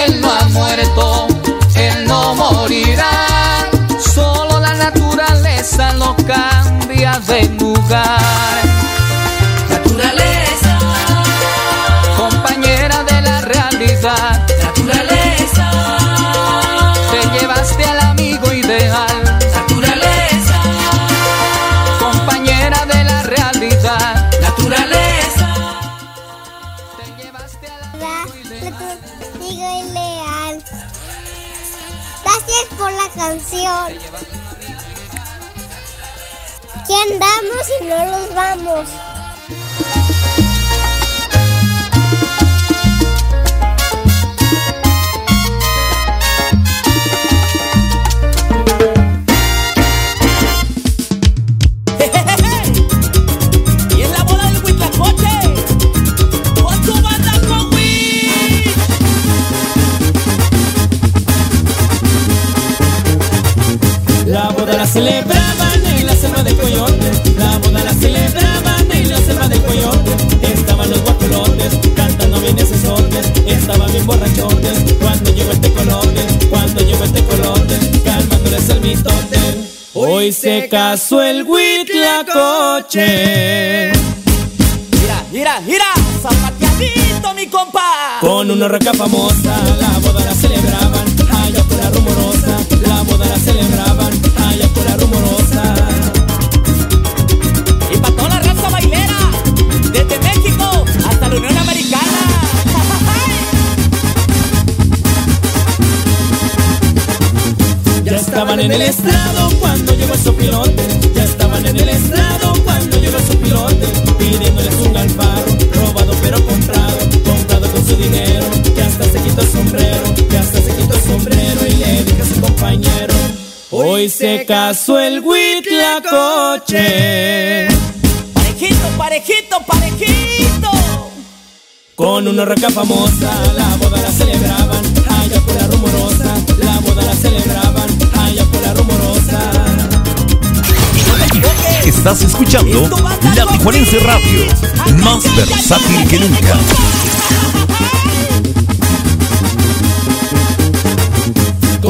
Él no ha muerto, Él no morirá, solo la naturaleza lo cambia de lugar. No los vamos? Huitlacoche. Mira, mira, mira, zapateadito mi compa. Con una roca famosa, la boda la celebraban, allá por la rumorosa, la boda la celebraban, allá por la rumorosa. Y para toda la raza bailera, desde México hasta la Unión Americana. Ya estaban en el estrado cuando llegó el sopilote, ya estaban en el estrado cuando hoy se casó el huitlacoche. Parejito, parejito, parejito. Con una roca famosa, la boda la celebraban, allá por la rumorosa, la boda la celebraban, allá por la rumorosa. Estás escuchando La Tijuanense Radio, más versátil que nunca.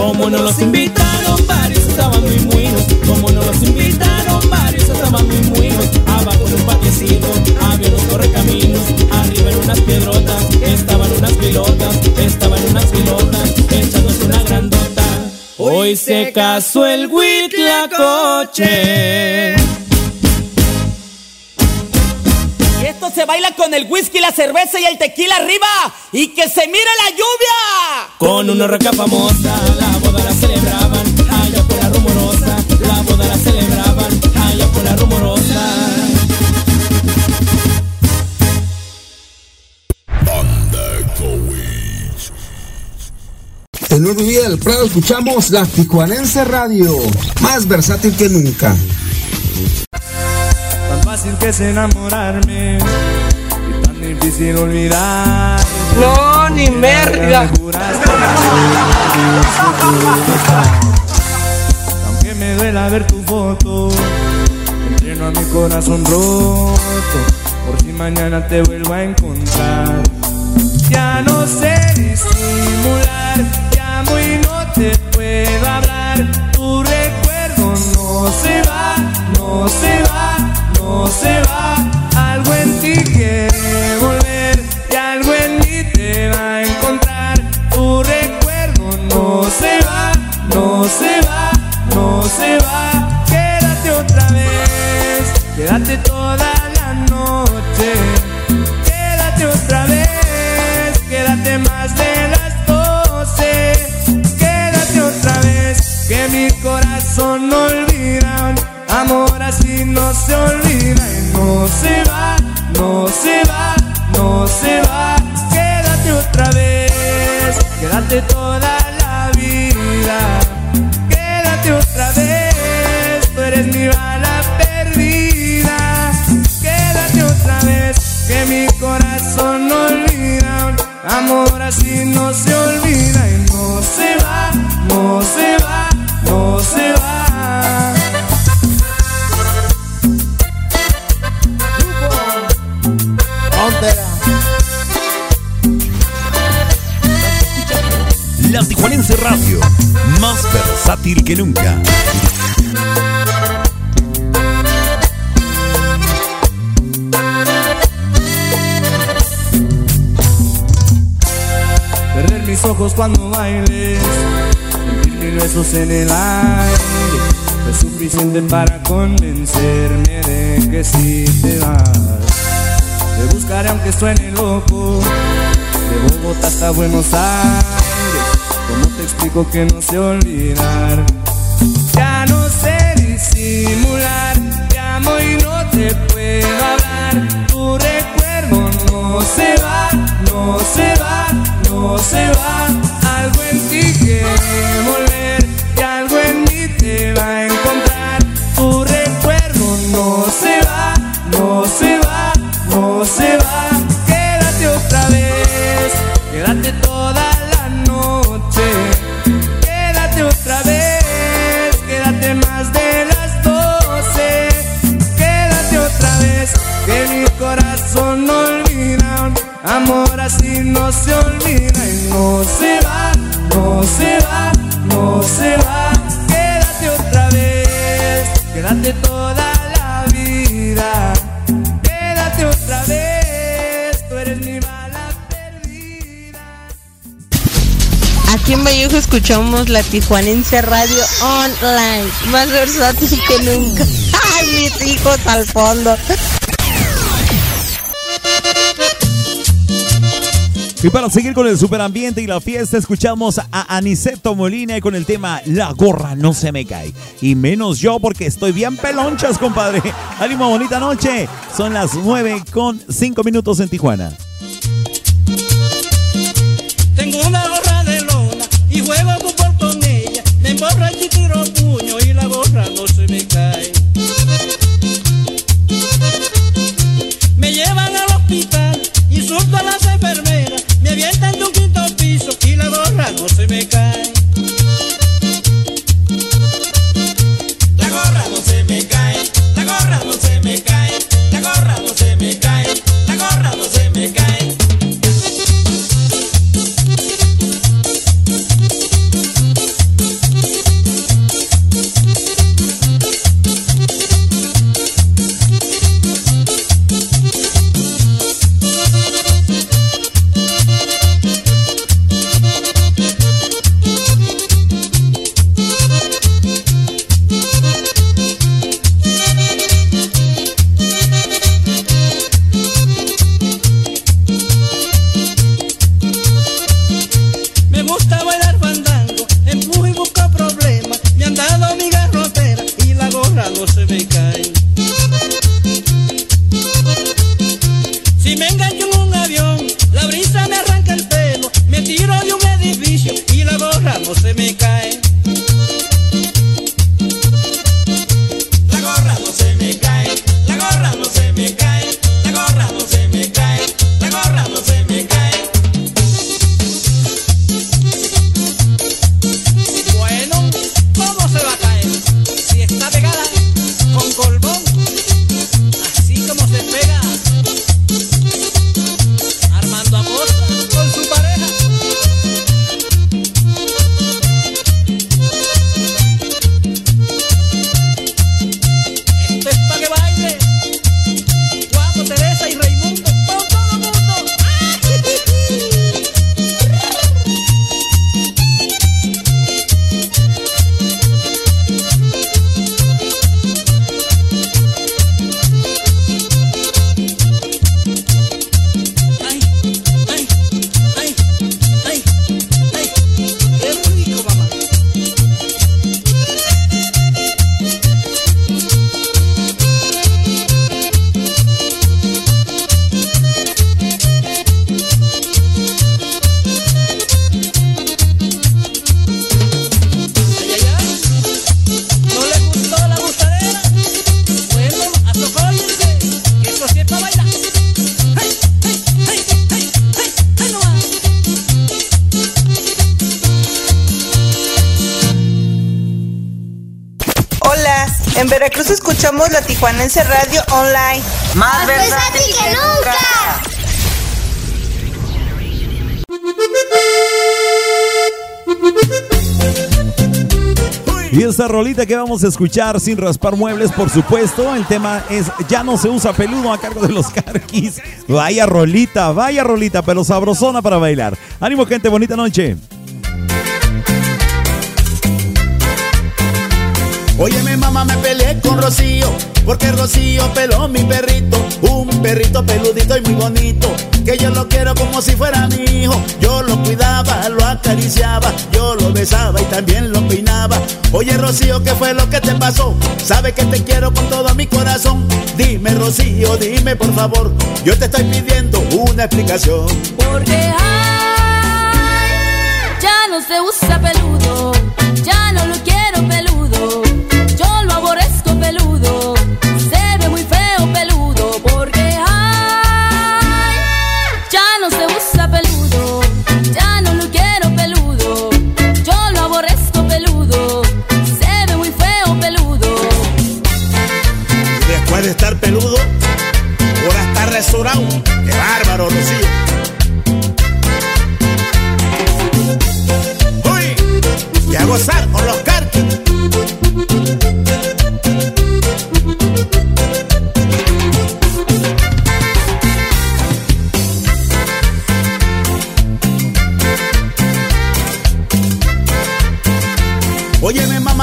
Como no los invitaron, varios estaban muy muinos. Como no los invitaron, varios estaban muy muinos. Abajo en un patiecito había unos correcaminos. Arriba en unas piedrotas estaban unas pilotas. Estaban unas pilotas echándose una grandota. Hoy se casó el huitlacoche. Y esto se baila con el whisky, la cerveza y el tequila arriba. Y que se mire la lluvia. Con una roca famosa, la En un día del Prado escuchamos la Tijuanense Radio, más versátil que nunca. Tan fácil que es enamorarme y tan difícil olvidar. No, ni merga. Aunque me duela ver tu foto, entreno a mi corazón roto. Por si mañana te vuelvo a encontrar. Ya no sé disimular, y no te puedo hablar. Tu recuerdo no se va, no se va, no se va. Algo en ti quiere volver y algo en mí te va a encontrar. Tu recuerdo no se va, no se va, no se va. Quédate otra vez, quédate toda no olvida. Amor así no se olvida y no se va, no se va, no se va. Quédate otra vez, quédate toda la vida. Quédate otra vez, tú eres mi bala perdida. Quédate otra vez, que mi corazón no olvida. Amor así no se olvida y no se va, no se va, La Tijuanense Radio, más versátil que nunca. Perder mis ojos cuando bailes, sentir mil besos en el aire, es suficiente para convencerme de que si te vas. Te buscaré aunque suene loco, de Bogotá hasta Buenos Aires. ¿Cómo te explico que no sé olvidar? Ya no sé disimular, te amo y no te puedo hablar. Tu recuerdo no se va, no se va, no se va. Vallejo escuchamos la Tijuanense Radio Online, más versátil que nunca. ¡Ay, mis hijos al fondo! Y para seguir con el superambiente y la fiesta, escuchamos a Aniceto Molina con el tema La gorra no se me cae. Y menos yo porque estoy bien pelonchas, compadre. Ánimo, bonita noche. Son las 9 con 5 minutos en Tijuana. Veracruz escuchamos la Tijuanense Radio Online. Más versátil que nunca. Y esta rolita que vamos a escuchar sin raspar muebles, por supuesto. El tema es Ya no se usa peludo a cargo de los carquis. Vaya rolita, vaya rolita, pero sabrosona para bailar. Ánimo, gente, bonita noche. Óyeme mamá, me peleé con Rocío, porque Rocío peló mi perrito, un perrito peludito y muy bonito, que yo lo quiero como si fuera mi hijo. Yo lo cuidaba, lo acariciaba, yo lo besaba y también lo peinaba. Oye Rocío, ¿qué fue lo que te pasó? Sabe que te quiero con todo mi corazón. Dime Rocío, dime por favor, yo te estoy pidiendo una explicación. Porque ay, ya no se usa peludo, ya no ¡Qué bárbaro, Lucía! ¡Uy! Y a gozar con los carques.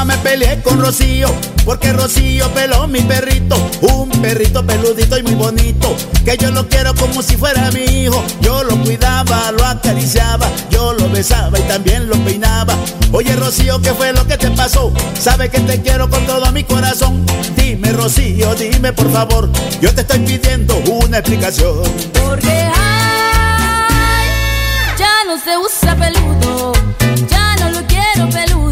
Me peleé con Rocío, porque Rocío peló mi perrito, un perrito peludito y muy bonito, que yo lo quiero como si fuera mi hijo. Yo lo cuidaba, lo acariciaba, yo lo besaba y también lo peinaba. Oye Rocío, ¿qué fue lo que te pasó? Sabe que te quiero con todo mi corazón. Dime Rocío, dime por favor, yo te estoy pidiendo una explicación. Porque ay, ya no se usa peludo, ya no lo quiero peludo,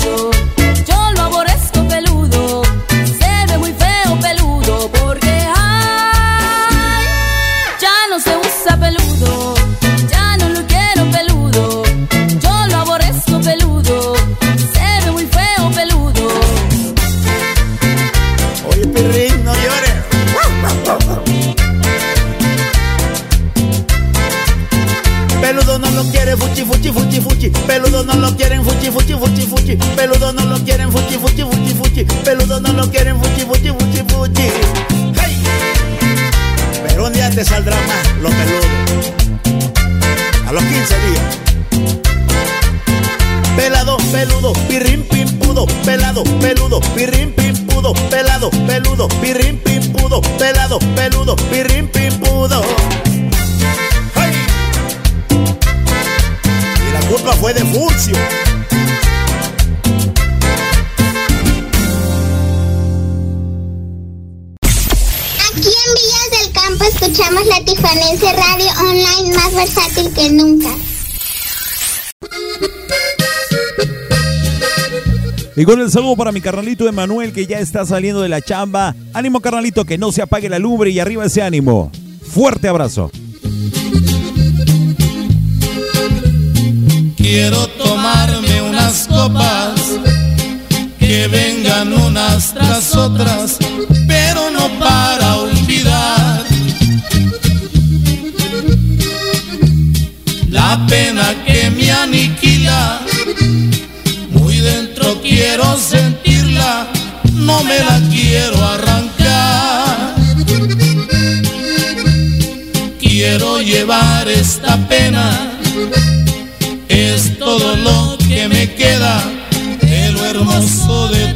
fuchi Peludo no lo quieren fuchi fuchi fuchi fuchi. Peludo no lo quieren fuchi fuchi fuchi fuchi. Peludo no lo quieren fuchi fuchi fuchi fuchi. ¡Hey! Pero un día te saldrá más lo peludo. A los 15 días. Pelado, peludo, pirrín, pimpudo, pelado, peludo, pirrín, pimpudo, pelado, peludo, pirrín, pimpudo, pelado, peludo, pirrín, pimpudo. ¡Hey! Culpa fue de Furcio. Aquí en Villas del Campo escuchamos la Tijuanense Radio Online más versátil que nunca. Y con el saludo para mi carnalito Emanuel que ya está saliendo de la chamba. Ánimo carnalito, que no se apague la lumbre y arriba ese ánimo. Fuerte abrazo. Quiero tomarme unas copas que vengan unas tras otras, pero no para olvidar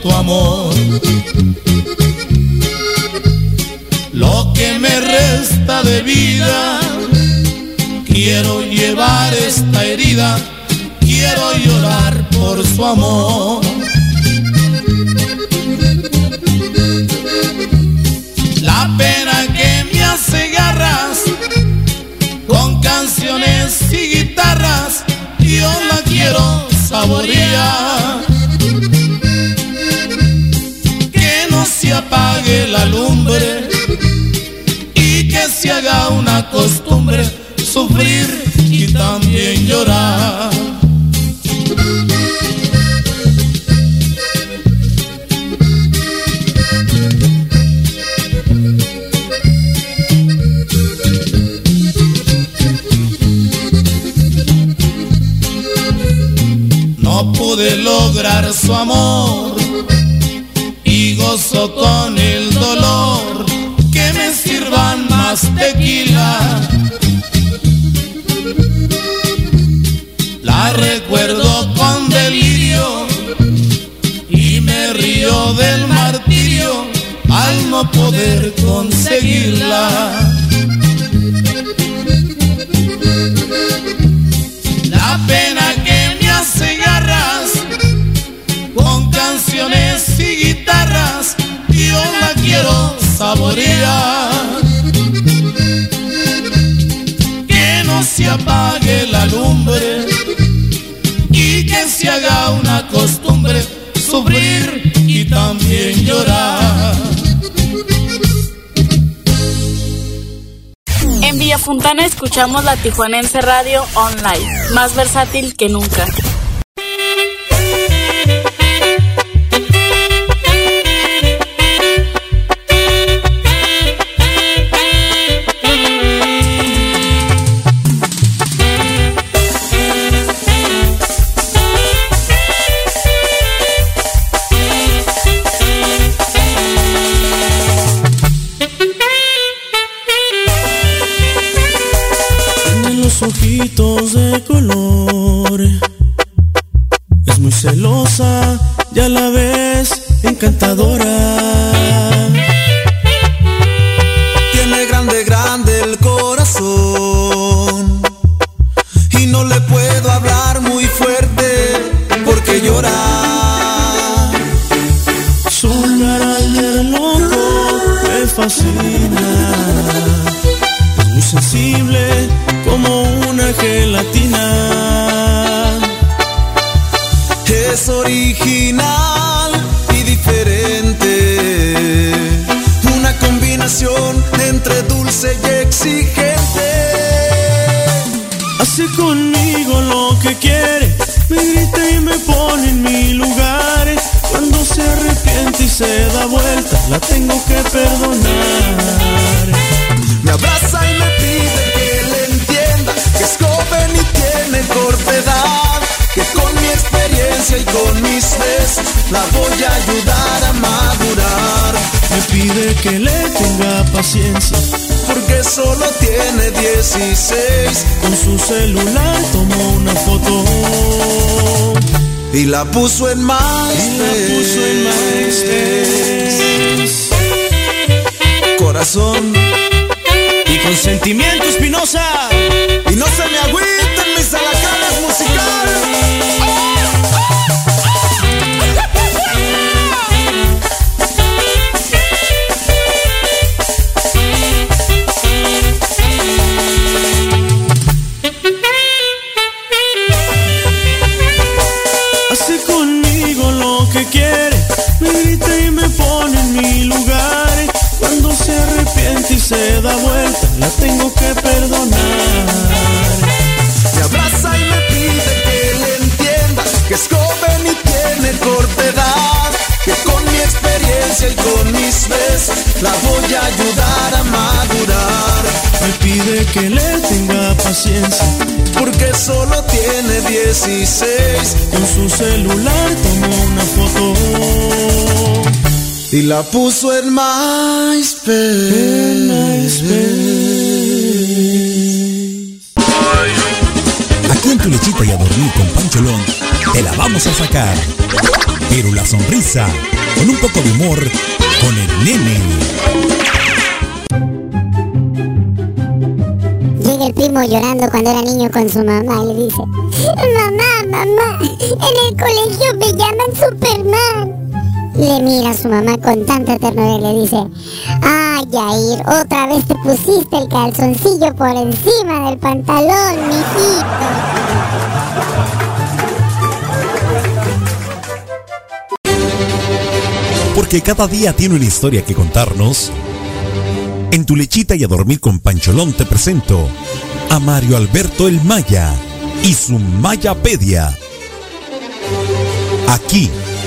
tu amor. Lo que me resta de vida, quiero llevar esta herida, quiero llorar por su amor. La pena que me hace garras con canciones y guitarras, yo la quiero saborear. Apague la lumbre y que se haga una costumbre sufrir y también llorar. No pude lograr su amor con el dolor que me sirvan más tequila. La recuerdo con delirio y me río del martirio al no poder conseguirla. La pena que me hace garras con canciones saborear. Que no se apague la lumbre y que se haga una costumbre sufrir y también llorar. En Villa Fontana escuchamos la Tijuanense Radio Online, más versátil que nunca. Pide que le tenga paciencia porque solo tiene 16. Con su celular tomó una foto y la puso en MySpace. Y la puso en MySpace. Corazón y con sentimiento espinosa. Y no se me agüiten mis alacanes musicales. Se da vuelta, la tengo que perdonar. Me abraza y me pide que le entienda que es joven y tiene corta edad. Que con mi experiencia y con mis besos la voy a ayudar a madurar. Me pide que le tenga paciencia porque solo tiene 16. Con su celular tomó una foto y la puso en MySpace. Aquí en tu lechita y a dormir con Pancholón, te la vamos a sacar. Pero la sonrisa, con un poco de humor, con el nene. Llega el primo llorando cuando era niño con su mamá y le dice, mamá, mamá, en el colegio me llaman Superman. Le mira a su mamá con tanta ternura y le dice, ay, otra vez te pusiste el calzoncillo por encima del pantalón, mijito. Porque cada día tiene una historia que contarnos. En tu lechita y a dormir con Pancholón te presento a Mario Alberto el Maya y su Mayapedia. Aquí,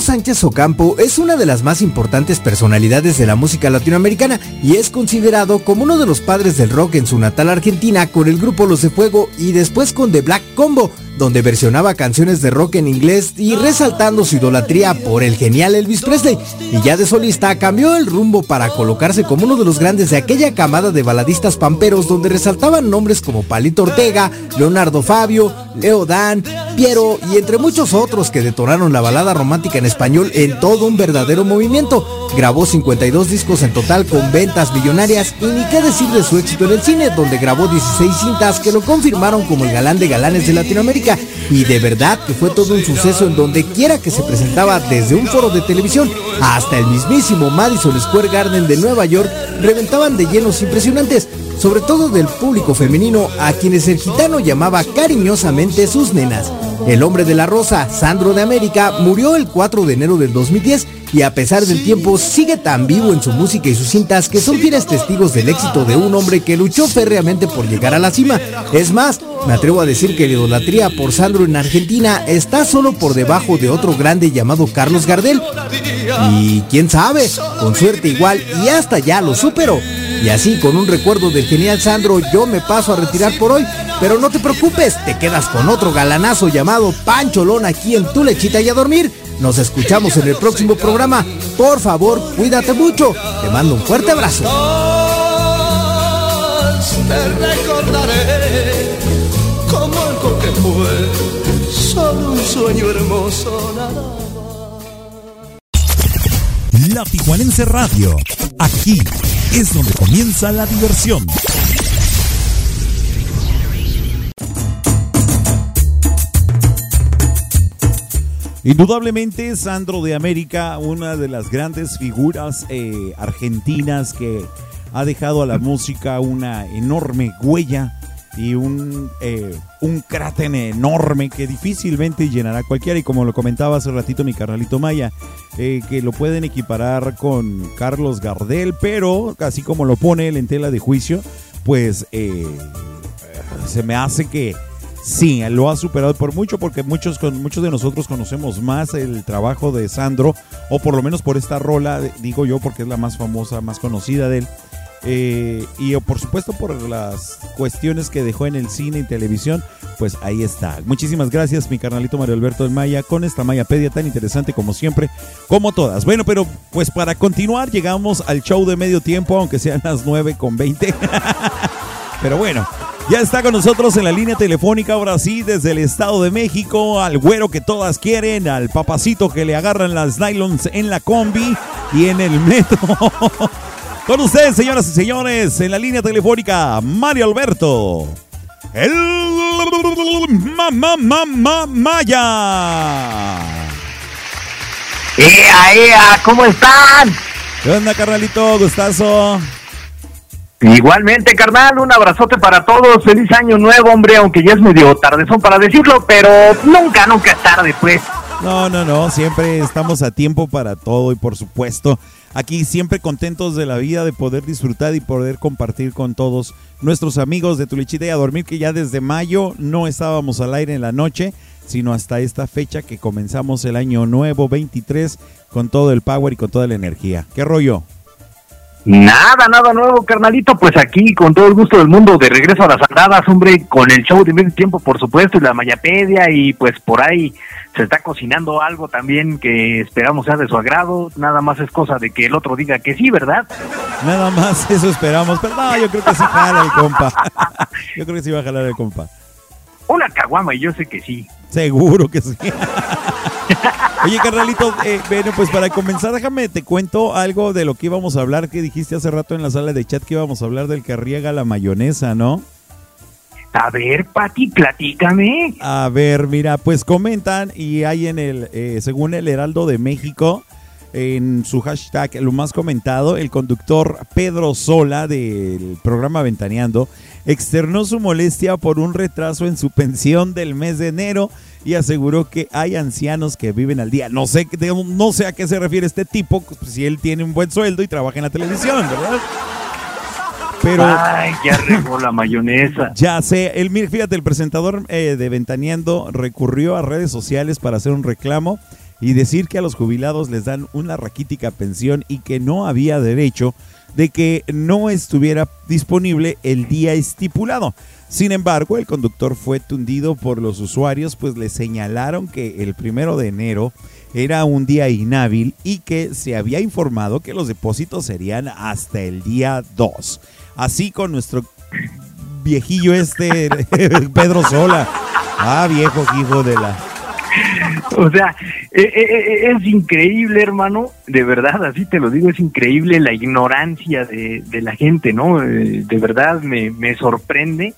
Sánchez Ocampo es una de las más importantes personalidades de la música latinoamericana y es considerado como uno de los padres del rock en su natal Argentina con el grupo Los de Fuego y después con The Black Combo, donde versionaba canciones de rock en inglés y resaltando su idolatría por el genial Elvis Presley. Y ya de solista cambió el rumbo para colocarse como uno de los grandes de aquella camada de baladistas pamperos donde resaltaban nombres como Palito Ortega, Leonardo Fabio, Leo Dan, Piero y entre muchos otros que detonaron la balada romántica en español en todo un verdadero movimiento. Grabó 52 discos en total con ventas millonarias y ni qué decir de su éxito en el cine, donde grabó 16 cintas que lo confirmaron como el galán de galanes de Latinoamérica. Y de verdad que fue todo un suceso en donde quiera que se presentaba desde un foro de televisión hasta el mismísimo Madison Square Garden de Nueva York, reventaban de llenos impresionantes, sobre todo del público femenino a quienes el gitano llamaba cariñosamente sus nenas. El hombre de la rosa, Sandro de América, murió el 4 de enero del 2010 y a pesar del tiempo sigue tan vivo en su música y sus cintas que son fieles testigos del éxito de un hombre que luchó férreamente por llegar a la cima. Es más, me atrevo a decir que la idolatría por Sandro en Argentina está solo por debajo de otro grande llamado Carlos Gardel. Y quién sabe, con suerte igual y hasta ya lo superó. Y así con un recuerdo del genial Sandro yo me paso a retirar por hoy. Pero no te preocupes, te quedas con otro galanazo llamado Pancholón aquí en Tu Lechita y a dormir. Nos escuchamos en el próximo programa. Por favor, cuídate mucho. Te mando un fuerte abrazo. Te recordaré como algo que fue solo un sueño hermoso nada La Tijuanense Radio. Aquí es donde comienza la diversión. Indudablemente Sandro de América, una de las grandes figuras eh, argentinas que ha dejado a la música una enorme huella y un, eh, un cráter enorme que difícilmente llenará cualquiera. Y como lo comentaba hace ratito mi carnalito Maya, eh, que lo pueden equiparar con Carlos Gardel, pero así como lo pone él en tela de juicio, pues eh, se me hace que sí, lo ha superado por mucho, porque muchos, muchos de nosotros conocemos más el trabajo de Sandro, o por lo menos por esta rola, digo yo, porque es la más famosa, más conocida de él. Eh, y por supuesto por las cuestiones que dejó en el cine y televisión, pues ahí está. Muchísimas gracias, mi carnalito Mario Alberto del Maya, con esta Mayapedia tan interesante como siempre, como todas. Bueno, pero pues para continuar, llegamos al show de medio tiempo, aunque sean las 9 con 20. pero bueno. Ya está con nosotros en la línea telefónica, ahora sí, desde el Estado de México, al güero que todas quieren, al papacito que le agarran las nylons en la combi y en el metro. Con ustedes, señoras y señores, en la línea telefónica, Mario Alberto. El mamá mamá Maya. ¡Ea, ea! ¿Cómo están? ¿Qué onda, carnalito? Gustazo. Igualmente, carnal, un abrazote para todos. Feliz año nuevo, hombre, aunque ya es medio tardezón para decirlo, pero nunca, nunca es tarde, pues. No, no, no, siempre estamos a tiempo para todo y por supuesto, aquí siempre contentos de la vida, de poder disfrutar y poder compartir con todos nuestros amigos de Tulichita y a dormir, que ya desde mayo no estábamos al aire en la noche, sino hasta esta fecha que comenzamos el año nuevo 23 con todo el power y con toda la energía. ¿Qué rollo? Nada, nada nuevo, carnalito. Pues aquí, con todo el gusto del mundo, de regreso a las andadas, hombre, con el show de medio tiempo, por supuesto, y la Mayapedia, y pues por ahí se está cocinando algo también que esperamos sea de su agrado. Nada más es cosa de que el otro diga que sí, ¿verdad? Nada más eso esperamos, pero no, yo creo que sí jala el compa. Yo creo que sí va a jalar el compa. Una caguama, y yo sé que sí. Seguro que sí. Oye, carnalito, eh, bueno, pues para comenzar, déjame te cuento algo de lo que íbamos a hablar, que dijiste hace rato en la sala de chat que íbamos a hablar del que riega la mayonesa, ¿no? A ver, Pati, platícame. A ver, mira, pues comentan y hay en el, eh, según el Heraldo de México, en su hashtag, lo más comentado, el conductor Pedro Sola del programa Ventaneando externó su molestia por un retraso en su pensión del mes de enero y aseguró que hay ancianos que viven al día. No sé, no sé a qué se refiere este tipo, pues, si él tiene un buen sueldo y trabaja en la televisión, ¿verdad? Pero Ay, ya regó la mayonesa. ya sé, el, fíjate, el presentador eh, de Ventaneando recurrió a redes sociales para hacer un reclamo y decir que a los jubilados les dan una raquítica pensión y que no había derecho de que no estuviera disponible el día estipulado. Sin embargo, el conductor fue tundido por los usuarios, pues le señalaron que el primero de enero era un día inhábil y que se había informado que los depósitos serían hasta el día 2. Así con nuestro viejillo este, Pedro Sola. Ah, viejo hijo de la... O sea, eh, eh, eh, es increíble, hermano, de verdad, así te lo digo, es increíble la ignorancia de, de la gente, ¿no? Eh, de verdad me, me sorprende.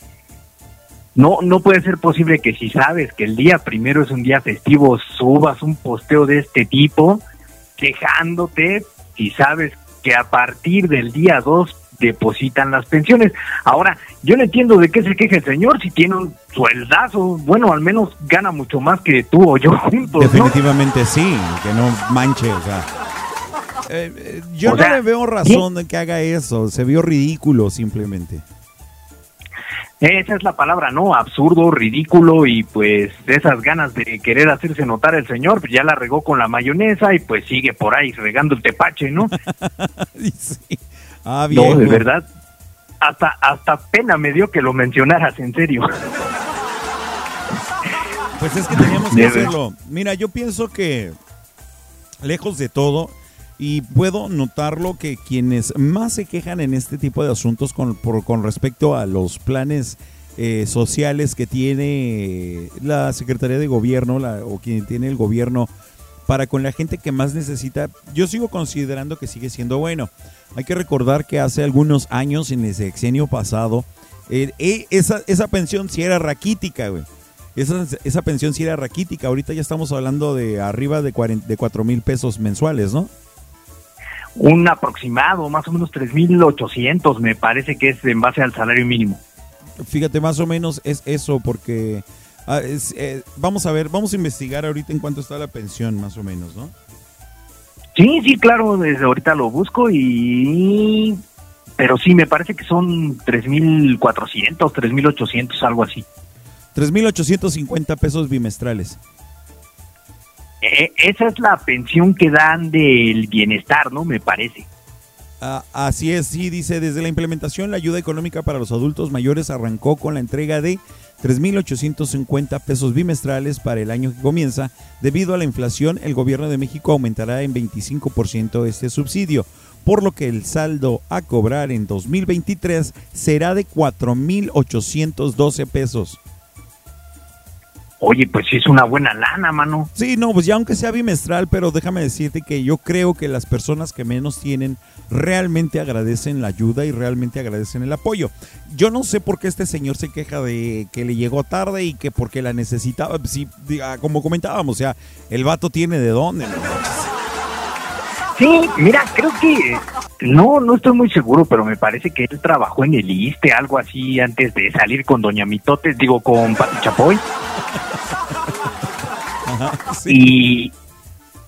No, no puede ser posible que si sabes que el día primero es un día festivo, subas un posteo de este tipo quejándote si sabes que a partir del día 2 depositan las pensiones. Ahora, yo no entiendo de qué se queja el señor si tiene un sueldazo, bueno, al menos gana mucho más que tú o yo juntos, ¿no? Definitivamente sí, que no manche, o sea. Eh, eh, yo O no sea, le veo razón de que haga eso, se vio ridículo simplemente. Esa es la palabra, ¿no? Absurdo, ridículo y pues esas ganas de querer hacerse notar el señor, pues ya la regó con la mayonesa y pues sigue por ahí regando el tepache, ¿no? Ah, no, de verdad. hasta, hasta pena me dio que lo mencionaras, en serio. Pues es que teníamos que hacerlo. Mira, yo pienso que lejos de todo, y puedo notarlo que quienes más se quejan en este tipo de asuntos con, por- con respecto a los planes eh, sociales que tiene la Secretaría de Gobierno la- o quien tiene el gobierno para con la gente que más necesita, yo sigo considerando que sigue siendo bueno. Hay que recordar que hace algunos años, en el sexenio pasado, eh, eh, esa, esa pensión sí era raquítica, güey. Esa, esa pensión sí era raquítica. Ahorita ya estamos hablando de arriba de, 40 de 4 mil pesos mensuales, ¿no? Un aproximado, más o menos 3.800, me parece que es en base al salario mínimo. Fíjate, más o menos es eso, porque ah, es, eh, vamos a ver, vamos a investigar ahorita en cuánto está la pensión, más o menos, ¿no? Sí, sí, claro, desde ahorita lo busco y... Pero sí, me parece que son 3.400, 3.800, algo así. 3.850 pesos bimestrales. Eh, esa es la pensión que dan del bienestar, ¿no? Me parece. Ah, así es, sí, dice, desde la implementación la ayuda económica para los adultos mayores arrancó con la entrega de 3.850 pesos bimestrales para el año que comienza. Debido a la inflación, el gobierno de México aumentará en 25% este subsidio, por lo que el saldo a cobrar en 2023 será de 4.812 pesos. Oye, pues sí es una buena lana, mano. Sí, no, pues ya aunque sea bimestral, pero déjame decirte que yo creo que las personas que menos tienen realmente agradecen la ayuda y realmente agradecen el apoyo. Yo no sé por qué este señor se queja de que le llegó tarde y que porque la necesitaba. Sí, diga, como comentábamos, o sea, el vato tiene de dónde. ¿no? Sí, mira, creo que... No, no estoy muy seguro, pero me parece que él trabajó en el ISTE, algo así, antes de salir con Doña Mitotes, digo, con Pati Chapoy. y,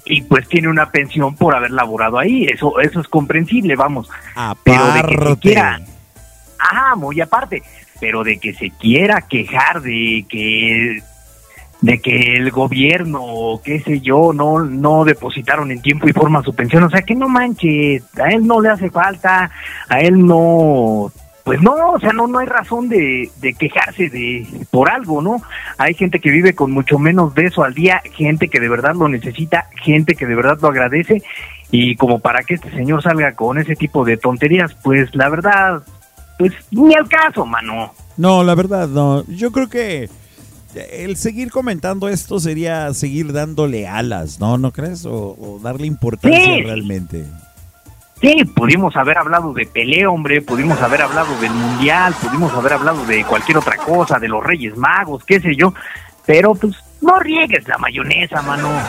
y pues tiene una pensión por haber laborado ahí, eso eso es comprensible, vamos. Pero de que se Aparte. quiera, ajá, muy aparte, pero de que se quiera quejar de que de que el gobierno o qué sé yo no no depositaron en tiempo y forma su pensión, o sea que no manches, a él no le hace falta, a él no pues no, o sea, no no hay razón de, de quejarse de por algo, ¿no? Hay gente que vive con mucho menos de eso al día, gente que de verdad lo necesita, gente que de verdad lo agradece y como para que este señor salga con ese tipo de tonterías, pues la verdad pues ni al caso, mano. No, la verdad, no. Yo creo que el seguir comentando esto sería seguir dándole alas, ¿no? ¿No crees? O, o darle importancia Sí. realmente. Sí, pudimos haber hablado de pelea, hombre, pudimos haber hablado del mundial, pudimos haber hablado de cualquier otra cosa, de los Reyes Magos, qué sé yo, pero pues no riegues la mayonesa, mano.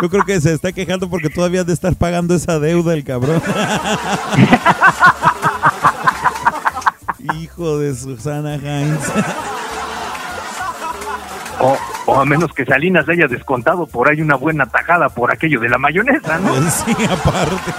Yo creo que se está quejando porque todavía ha de estar pagando esa deuda el cabrón. Hijo de Susana Hines. O, o a menos que Salinas haya descontado por ahí una buena tajada por aquello de la mayonesa, ¿no? Sí, aparte.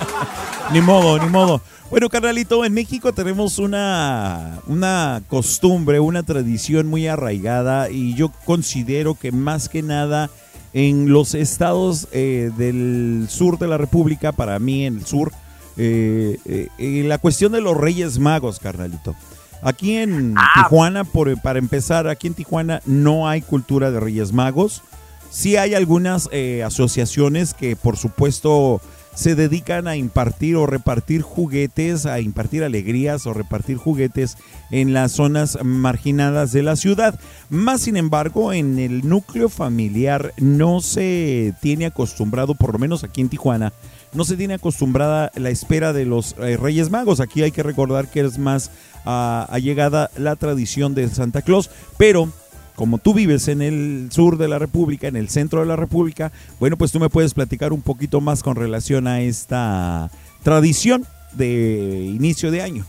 ni modo, ni modo. Bueno, carnalito, en México tenemos una, una costumbre, una tradición muy arraigada y yo considero que más que nada en los estados eh, del sur de la República, para mí en el sur, eh, eh, eh, la cuestión de los Reyes Magos, carnalito. Aquí en Tijuana, por, para empezar, aquí en Tijuana no hay cultura de Reyes Magos. Sí hay algunas asociaciones que por supuesto se dedican a impartir o repartir juguetes, a impartir alegrías o repartir juguetes en las zonas marginadas de la ciudad. Más sin embargo, en el núcleo familiar no se tiene acostumbrado, por lo menos aquí en Tijuana, no se tiene acostumbrada la espera de los eh, Reyes Magos. Aquí hay que recordar que es más ah, allegada la tradición de Santa Claus, pero como tú vives en el sur de la República, en el centro de la República, bueno, pues tú me puedes platicar un poquito más con relación a esta tradición de inicio de año.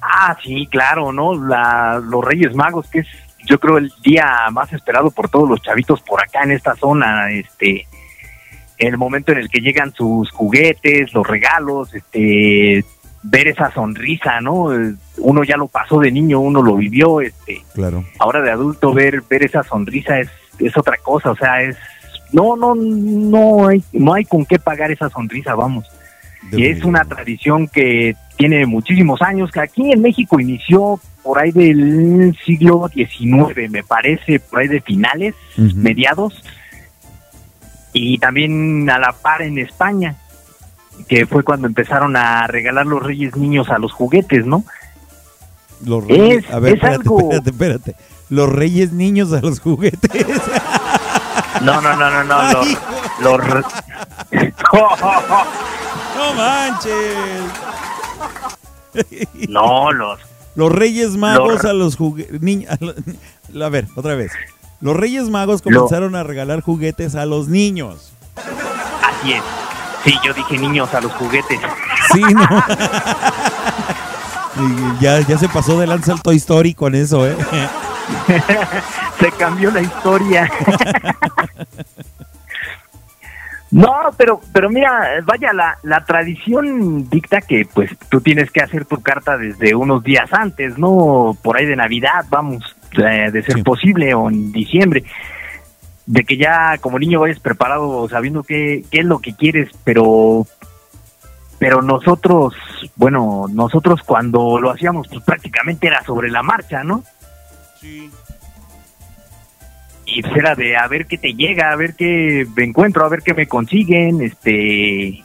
Ah, sí, claro, ¿no? La, los Reyes Magos, que es yo creo el día más esperado por todos los chavitos por acá en esta zona, este el momento en el que llegan sus juguetes, los regalos, este ver esa sonrisa, ¿no? Uno ya lo pasó de niño, uno lo vivió, este Claro. ahora de adulto ver ver esa sonrisa es es otra cosa, o sea, es no no no hay no hay con qué pagar esa sonrisa, vamos. Y es una tradición que tiene muchísimos años, que aquí en México inició por ahí del siglo XIX, me parece, por ahí de finales, mediados, y también a la par en España, que fue cuando empezaron a regalar los reyes niños a los juguetes, ¿no? Los reyes, Es- a ver, es espérate, algo- espérate, espérate. Los reyes niños a los juguetes. No, no, no, no, no, los... los no manches. no, los... Los Reyes Magos Los- a los juguetes. A ver, otra vez. Los Reyes Magos comenzaron a regalar juguetes a los niños. Así es. Sí, yo dije niños a los juguetes. Sí, no. Ya, ya se pasó de lanza el Toy Story con eso, ¿eh? Se cambió la historia. No, pero, pero mira, vaya, la, la tradición dicta que pues tú tienes que hacer tu carta desde unos días antes, ¿no? Por ahí de Navidad, vamos, eh, de ser posible, o en diciembre. De que ya como niño vayas preparado sabiendo qué, qué es lo que quieres, pero pero nosotros, bueno, nosotros cuando lo hacíamos pues prácticamente era sobre la marcha, ¿no? y pues era de a ver qué te llega, a ver qué me encuentro, a ver qué me consiguen, este,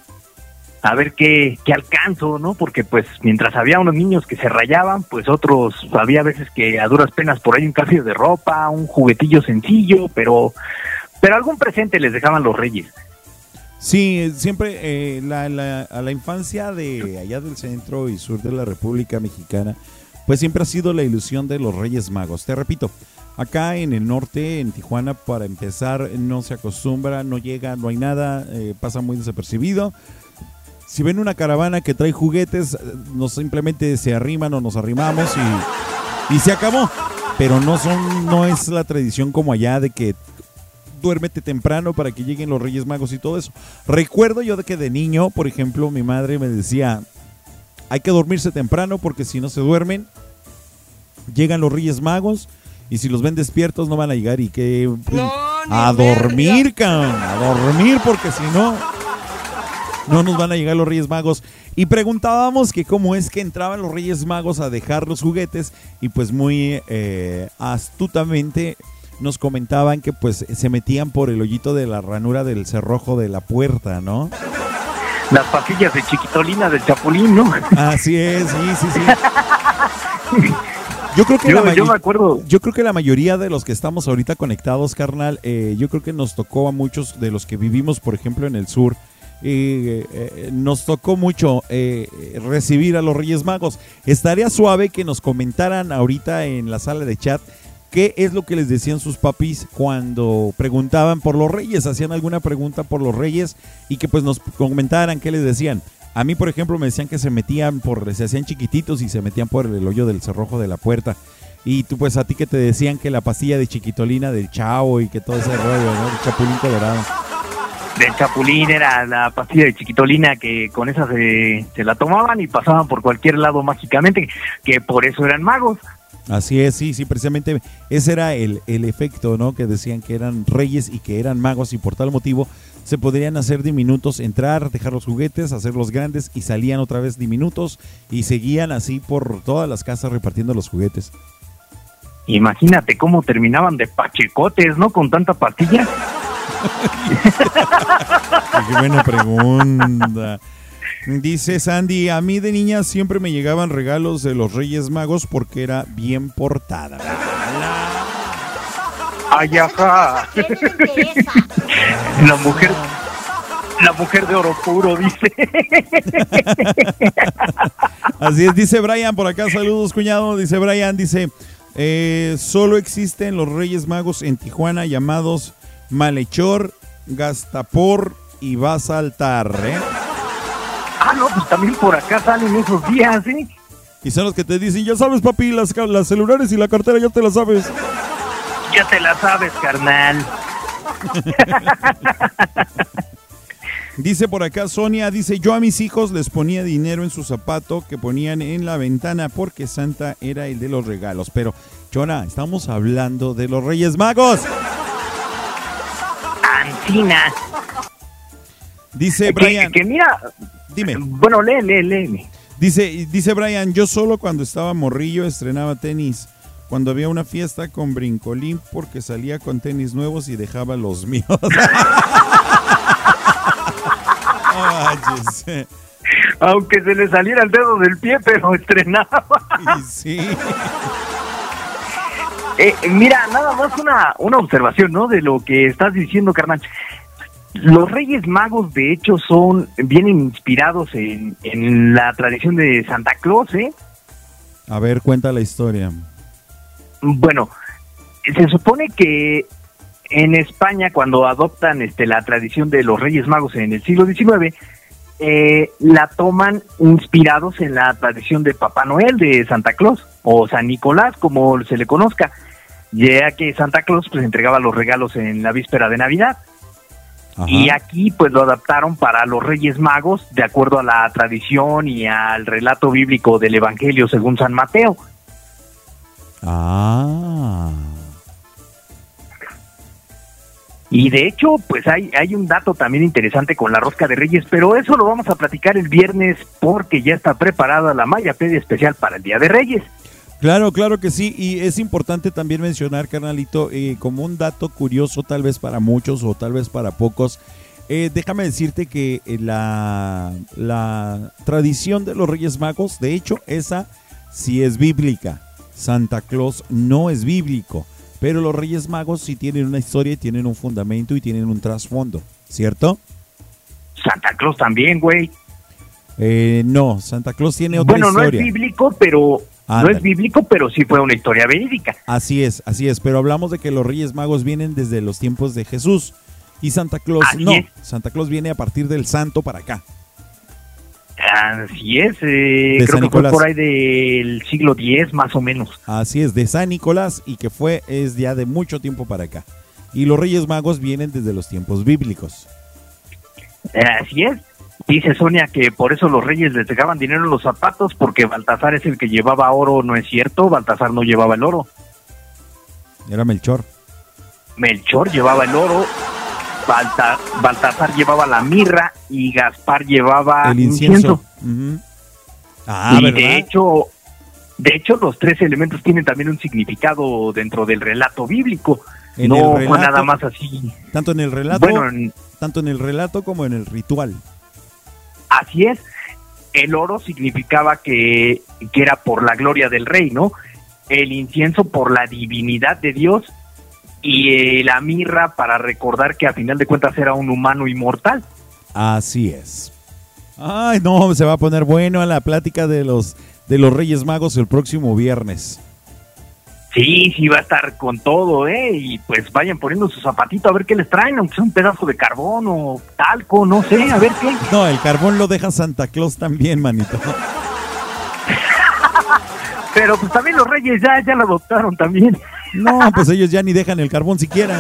a ver qué, qué alcanzo, ¿no? Porque pues mientras había unos niños que se rayaban, pues otros, había veces que a duras penas por ahí un cambio de ropa, un juguetillo sencillo, pero, pero algún presente les dejaban los reyes. Sí, siempre eh, la, la- a la infancia de allá del centro y sur de la República Mexicana, pues siempre ha sido la ilusión de los Reyes Magos. Te repito, acá en el norte, en Tijuana, para empezar, no se acostumbra, no llega, no hay nada, eh, pasa muy desapercibido. Si ven una caravana que trae juguetes, eh, nos simplemente se arriman o nos arrimamos y, y se acabó. Pero no son, no es la tradición como allá de que duérmete temprano para que lleguen los Reyes Magos y todo eso. Recuerdo yo de que de niño, por ejemplo, mi madre me decía, hay que dormirse temprano porque si no se duermen, llegan los Reyes Magos y si los ven despiertos no van a llegar y que a dormir, cabrón, a dormir porque si no no nos van a llegar los Reyes Magos. Y preguntábamos que cómo es que entraban los Reyes Magos a dejar los juguetes y pues muy eh, astutamente nos comentaban que pues se metían por el hoyito de la ranura del cerrojo de la puerta, ¿no? Las pasillas de chiquitolina del chapulín, ¿no? Así es, sí, sí, sí. Yo creo que Yo- la yo me acuerdo. Yo creo que la mayoría de los que estamos ahorita conectados, carnal, eh, yo creo que nos tocó a muchos de los que vivimos, por ejemplo, en el sur. Eh, eh, nos tocó mucho eh, recibir a los Reyes Magos. Estaría suave que nos comentaran ahorita en la sala de chat qué es lo que les decían sus papis cuando preguntaban por los Reyes, hacían alguna pregunta por los Reyes y que pues nos comentaran qué les decían. A mí, por ejemplo, me decían que se metían por, se hacían chiquititos y se metían por el hoyo del cerrojo de la puerta. Y tú, pues a ti que te decían que la pastilla de chiquitolina del chavo y que todo ese rollo. El chapulín colorado. Del chapulín era la pastilla de chiquitolina que con esa se, se la tomaban y pasaban por cualquier lado mágicamente, que por eso eran magos. Así es, sí, sí, precisamente ese era el, el efecto, ¿no? Que decían que eran reyes y que eran magos y por tal motivo se podrían hacer diminutos, entrar, dejar los juguetes, hacerlos grandes y salían otra vez diminutos y seguían así por todas las casas repartiendo los juguetes. Imagínate cómo terminaban de pachecotes, ¿no? Con tanta pastilla. Qué buena pregunta. Dice Sandy, a mí de niña siempre me llegaban regalos de los Reyes Magos porque era bien portada. Ay, ajá. La mujer, la mujer de oro puro, dice. Así es, dice Brian por acá, saludos cuñado, dice Brian, dice, eh, solo existen los Reyes Magos en Tijuana llamados Malhechor, Gastapor y va saltar, ¿eh? Ah, no, pues también por acá salen esos días, ¿eh? Y son los que te dicen, ya sabes papi, las, las celulares y la cartera ya te las sabes. Ya te la sabes, carnal. Dice por acá Sonia, dice, yo a mis hijos les ponía dinero en su zapato que ponían en la ventana porque Santa era el de los regalos. Pero, Chona, estamos hablando de los Reyes Magos. Dice Que- Brian. Que, mira, dime. Bueno, lee, lee, lee. Dice, dice Brian, yo solo cuando estaba morrillo estrenaba tenis. Cuando había una fiesta con brincolín porque salía con tenis nuevos y dejaba los míos. Jesse. Aunque se le saliera el dedo del pie, pero estrenaba. Sí. Eh, mira, nada más una, una observación, ¿no? De lo que estás diciendo, carnal. Los Reyes Magos, de hecho, son vienen inspirados en, en la tradición de Santa Claus, ¿eh? A ver, cuenta la historia. Bueno, se supone que en España, cuando adoptan este, la tradición de los Reyes Magos en el siglo XIX, eh, la toman inspirados en la tradición de Papá Noel, de Santa Claus, o San Nicolás, como se le conozca, ya que Santa Claus pues entregaba los regalos en la víspera de Navidad. Y aquí pues lo adaptaron para los Reyes Magos de acuerdo a la tradición y al relato bíblico del Evangelio según San Mateo. Ah. Y de hecho, pues hay, hay un dato también interesante con la rosca de Reyes, pero eso lo vamos a platicar el viernes porque ya está preparada la Mayapedia especial para el Día de Reyes. Claro, claro que sí. Y es importante también mencionar, carnalito, eh, como un dato curioso tal vez para muchos o tal vez para pocos. eh, déjame decirte que eh, la, la tradición de los Reyes Magos, de hecho, esa sí es bíblica. Santa Claus no es bíblico. Pero los Reyes Magos sí tienen una historia tienen un fundamento y tienen un trasfondo, ¿cierto? Santa Claus también, güey. Eh, no, Santa Claus tiene otra Bueno, no es historia. bíblico, pero no es bíblico, pero sí fue una historia verídica. Así es, así es, pero hablamos de que los Reyes Magos vienen desde los tiempos de Jesús y Santa Claus Así no, es. Santa Claus viene a partir del santo para acá. Así es, eh, creo San que Nicolás. fue por ahí del siglo X más o menos. Así es, de San Nicolás y que fue es ya de mucho tiempo para acá. Y los Reyes Magos vienen desde los tiempos bíblicos. Así es. Dice Sonia que por eso los reyes les dejaban dinero en los zapatos porque Baltasar es el que llevaba oro, no es cierto, Baltasar no llevaba el oro. Era Melchor. Melchor llevaba el oro, Balta- Baltasar llevaba la mirra y Gaspar llevaba el incienso. Ah, y ¿verdad? de hecho, de hecho los tres elementos tienen también un significado dentro del relato bíblico. En no fue nada más así. Tanto en el relato, Bueno, en- tanto en el relato como en el ritual. Así es. El oro significaba que, que era por la gloria del rey, ¿no? El incienso por la divinidad de Dios y eh, la mirra para recordar que a final de cuentas era un humano inmortal. Así es. Ay, no, se va a poner bueno a la plática de los de los Reyes Magos el próximo viernes. Sí, sí va a estar con todo, ¿eh? Y pues vayan poniendo su zapatito a ver qué les traen, aunque sea un pedazo de carbón o talco, no sé, a ver qué. No, el carbón lo deja Santa Claus también, manito. Pero pues también los reyes ya, ya lo adoptaron también. No, pues ellos ya ni dejan el carbón siquiera.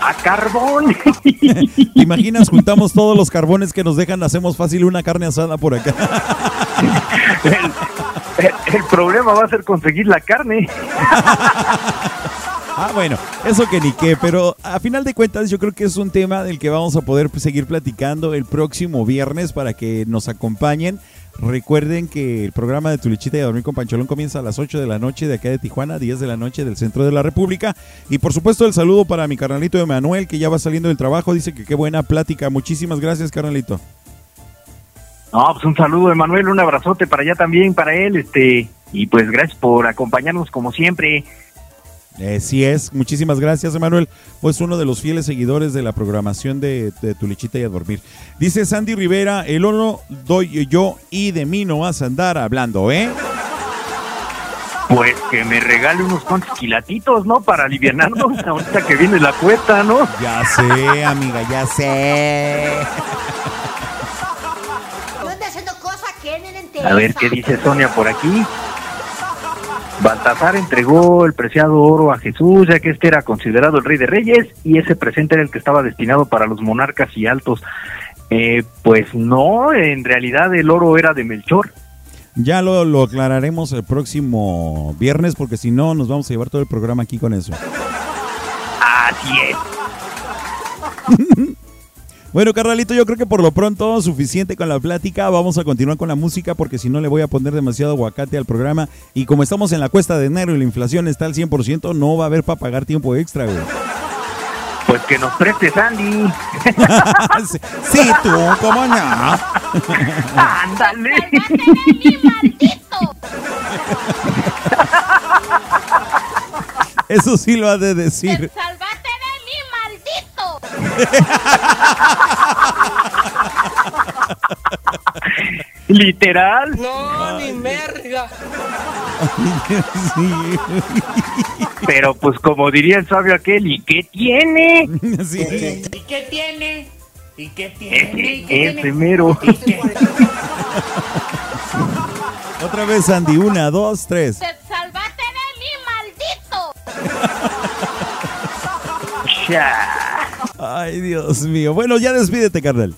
A carbón. ¿Te imaginas? Juntamos todos los carbones que nos dejan, hacemos fácil una carne asada por acá. El, problema va a ser conseguir la carne. Ah, bueno, eso que ni qué, pero a final de cuentas yo creo que es un tema del que vamos a poder seguir platicando el próximo viernes para que nos acompañen. Recuerden que el programa de Tu Lechita y Dormir con Pancholón comienza a las 8 de la noche de acá de Tijuana, 10 de la noche del centro de la República. Y por supuesto el saludo para mi carnalito Emanuel que ya va saliendo del trabajo, dice que qué buena plática. Muchísimas gracias, carnalito. No, pues un saludo, Emanuel, un abrazote para allá también, para él, este, y pues gracias por acompañarnos como siempre. Eh, sí es, muchísimas gracias Emanuel, pues uno de los fieles seguidores de la programación de, de Tu y a Dormir. Dice Sandy Rivera, el oro doy yo y de mí no vas a andar hablando, ¿eh? Pues que me regale unos cuantos quilatitos, ¿no? Para aliviarnos ahorita que viene la cuesta, ¿no? Ya sé, amiga, ya sé. A ver qué dice Sonia por aquí. Baltasar entregó el preciado oro a Jesús, ya que este era considerado el rey de reyes y ese presente era el que estaba destinado para los monarcas y altos. Eh, pues no, en realidad el oro era de Melchor. Ya lo, lo aclararemos el próximo viernes porque si no nos vamos a llevar todo el programa aquí con eso. Así es. Bueno, carnalito, yo creo que por lo pronto suficiente con la plática. Vamos a continuar con la música porque si no le voy a poner demasiado aguacate al programa. Y como estamos en la cuesta de enero y la inflación está al 100%, no va a haber para pagar tiempo extra, güey. Pues que nos prestes, Andy. sí, sí, tú, cómo no. Ándale. Eso sí lo ha de decir. Literal. No, ni merga. Sí. Pero pues como diría el sabio aquel, ¿y qué tiene? Sí. ¿Y qué tiene? ¿Y qué tiene? ¿Y qué Ese tiene? mero. Otra vez, Andy. Una, dos, tres. ¡Salvate de mí, maldito! Ya. Ay, Dios mío. Bueno, ya despídete, carnal.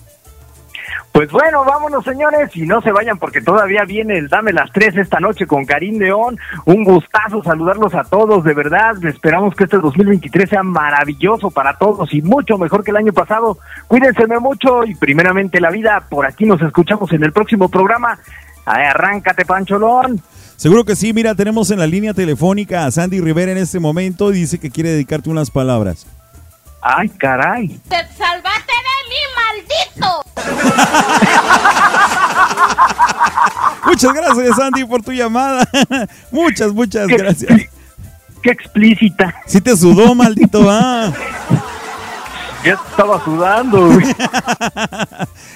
Pues bueno, vámonos señores y no se vayan porque todavía viene el Dame las Tres esta noche con Karim León. Un gustazo saludarlos a todos, de verdad. Esperamos que este 2023 sea maravilloso para todos y mucho mejor que el año pasado. Cuídense mucho y primeramente la vida. Por aquí nos escuchamos en el próximo programa. Arráncate, Pancholón. Seguro que sí. Mira, tenemos en la línea telefónica a Sandy Rivera en este momento y dice que quiere dedicarte unas palabras. Ay, caray. ¡Salvate de mí, maldito! Muchas gracias, Sandy, por tu llamada. muchas, muchas Qué gracias. Qué explícita. Sí te sudó, maldito, ah. Ya estaba sudando.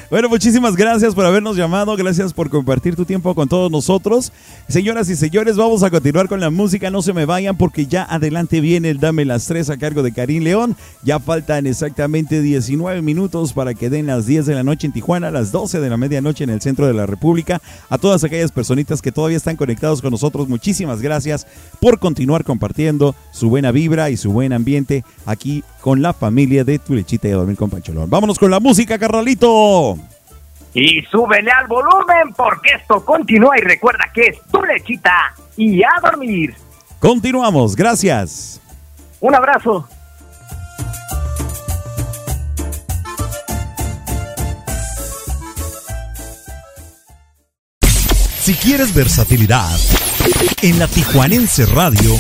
Bueno, muchísimas gracias por habernos llamado, gracias por compartir tu tiempo con todos nosotros. Señoras y señores, vamos a continuar con la música, no se me vayan porque ya adelante viene el Dame las Tres a cargo de Karim León. Ya faltan exactamente 19 minutos para que den las 10 de la noche en Tijuana, las 12 de la medianoche en el centro de la República. A todas aquellas personitas que todavía están conectados con nosotros, muchísimas gracias por continuar compartiendo su buena vibra y su buen ambiente aquí con la familia de Tu Lechita y a Dormir con Pancholón. Vámonos con la música, carnalito. Y súbele al volumen porque esto continúa y recuerda que es tu lechita y a dormir. Continuamos, gracias. Un abrazo. Si quieres versatilidad, en la Tijuanense Radio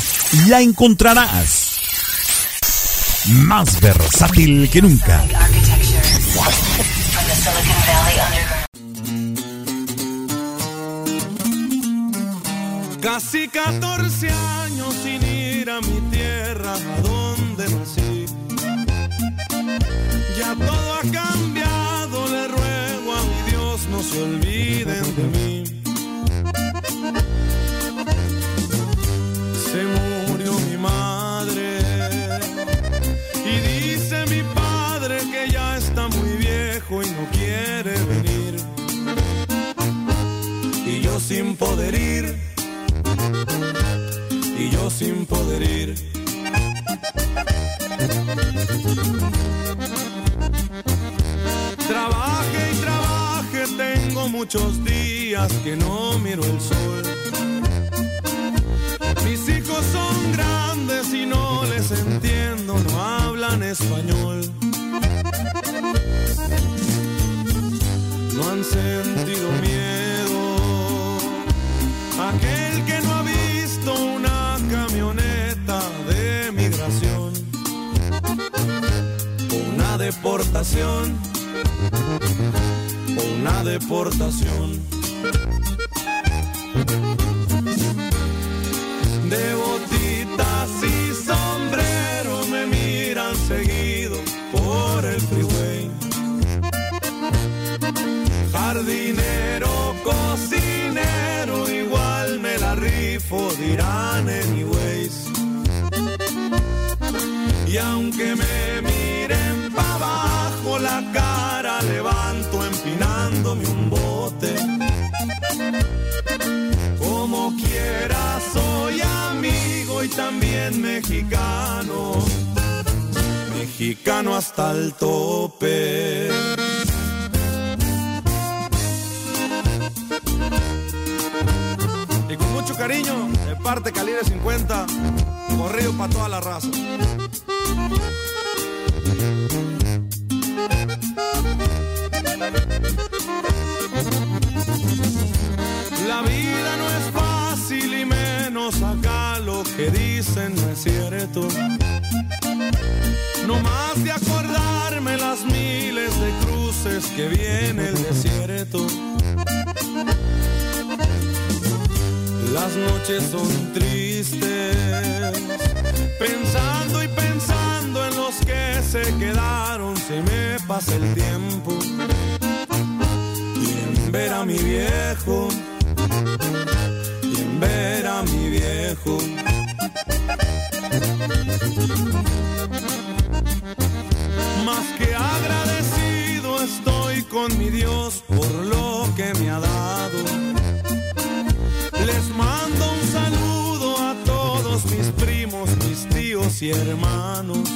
la encontrarás. Más versátil que nunca. Casi 14 años sin ir a mi tierra, a donde nací. Ya todo ha cambiado, le ruego a mi Dios no se olviden de mí. Sin poder ir y yo sin poder ir. Trabaje y trabaje, tengo muchos días que no miro el sol. Mis hijos son grandes y no les entiendo, no hablan español. No han sentido miedo. Aquel que no ha visto una camioneta de migración, una deportación, una deportación. Aunque me miren pa' abajo, la cara levanto empinándome un bote. Como quiera soy amigo y también mexicano. Mexicano hasta el tope. Y con mucho cariño, de parte calibre 50, corrido para toda la raza. La vida no es fácil y menos acá lo que dicen no es cierto. No más de acordarme las miles de cruces que viene el desierto. Las noches son tristes, pensando y pensando en los que se quedaron, se me pasa el tiempo. Y en ver a mi viejo, y en ver a mi viejo. Más que agradecido estoy con mi Dios por lo que me ha dado. Les mando un saludo a todos mis primos, mis tíos y hermanos.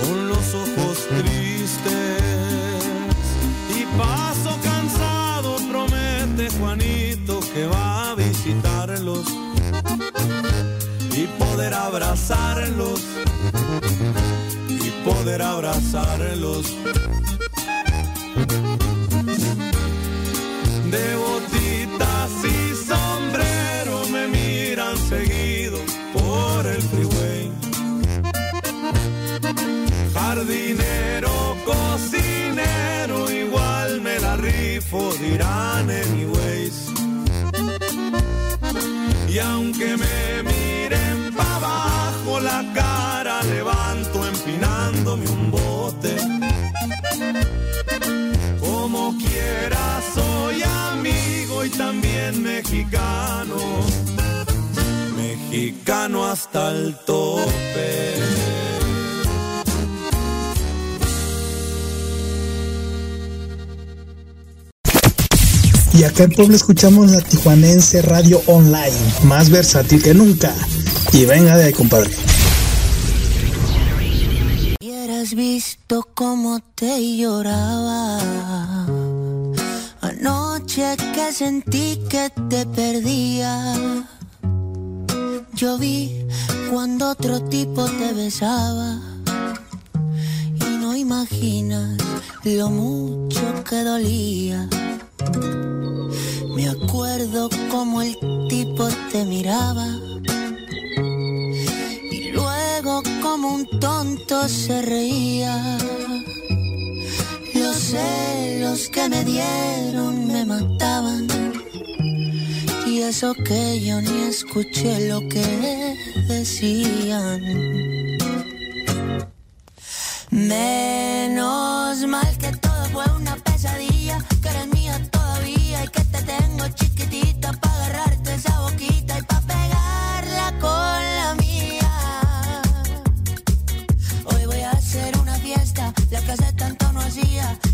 Con los ojos tristes y paso cansado, promete Juanito que va a visitarlos y poder abrazarlos y poder abrazarlos. De botitas y sombrero me miran seguido por el freeway. Jardinero, cocinero, igual me la rifo, dirán anyways. Y aunque me miren para abajo, la cara levanto empinándome un bote. Como quiera soy también mexicano. Mexicano hasta el tope. Y acá en Puebla escuchamos la Tijuanense Radio Online, más versátil que nunca. Y venga de ahí, compadre. Hubieras visto cómo te lloraba Anoche que sentí que te perdía. Yo vi cuando otro tipo te besaba. Y no imaginas lo mucho que dolía. Me acuerdo como el tipo te miraba. Y luego como un tonto se reía. Los celos que me dieron me mataban. Y eso que yo ni escuché lo que decían. Menos mal que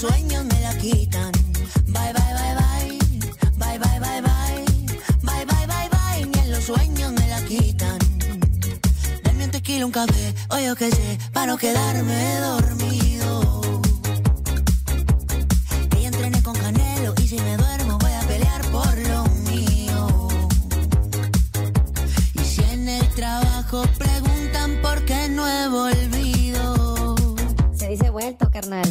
los sueños me la quitan. Bye, bye, bye, bye. Bye, bye, bye, bye. Bye, bye, bye, bye. Ni en los sueños me la quitan. Dame un tequila, un café, o yo qué sé, para no quedarme dormido. Que ya entrené con Canelo y si me duermo voy a pelear por lo mío. Y si en el trabajo preguntan por qué no he volvido, Se dice vuelto, carnal.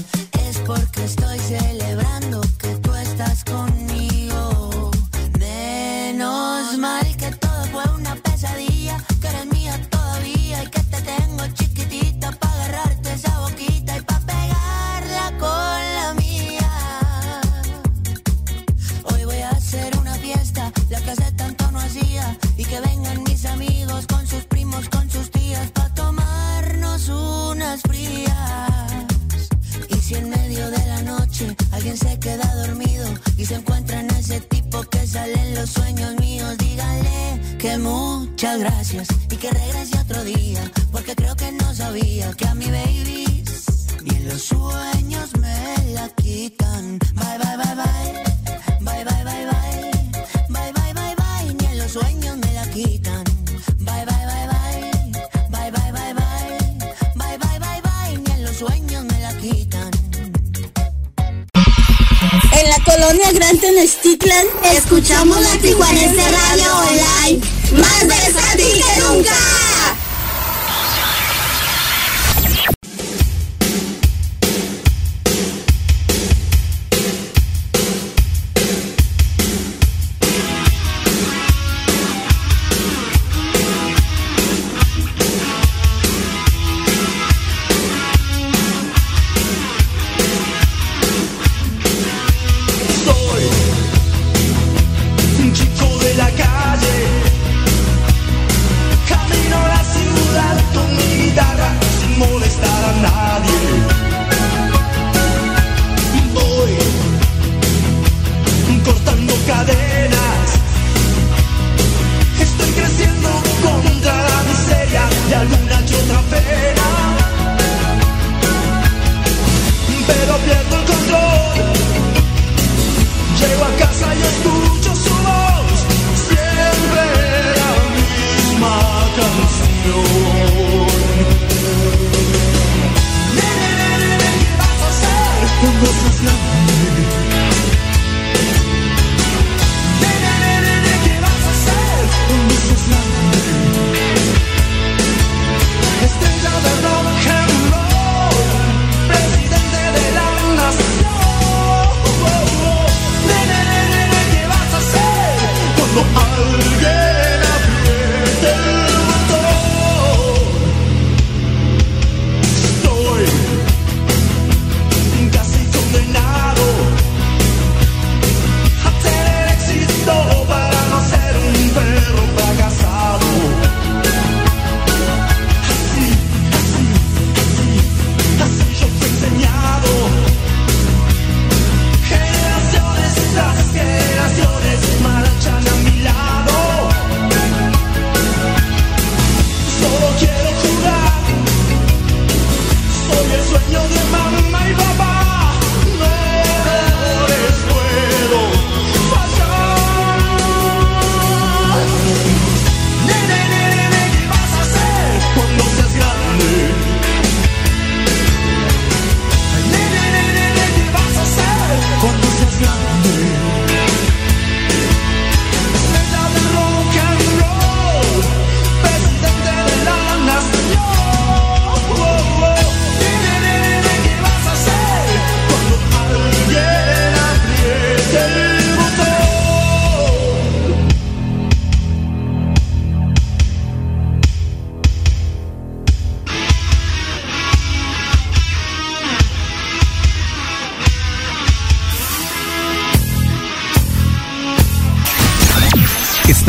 escuchamos la Tijuanense Radio Online, más versátil que nunca.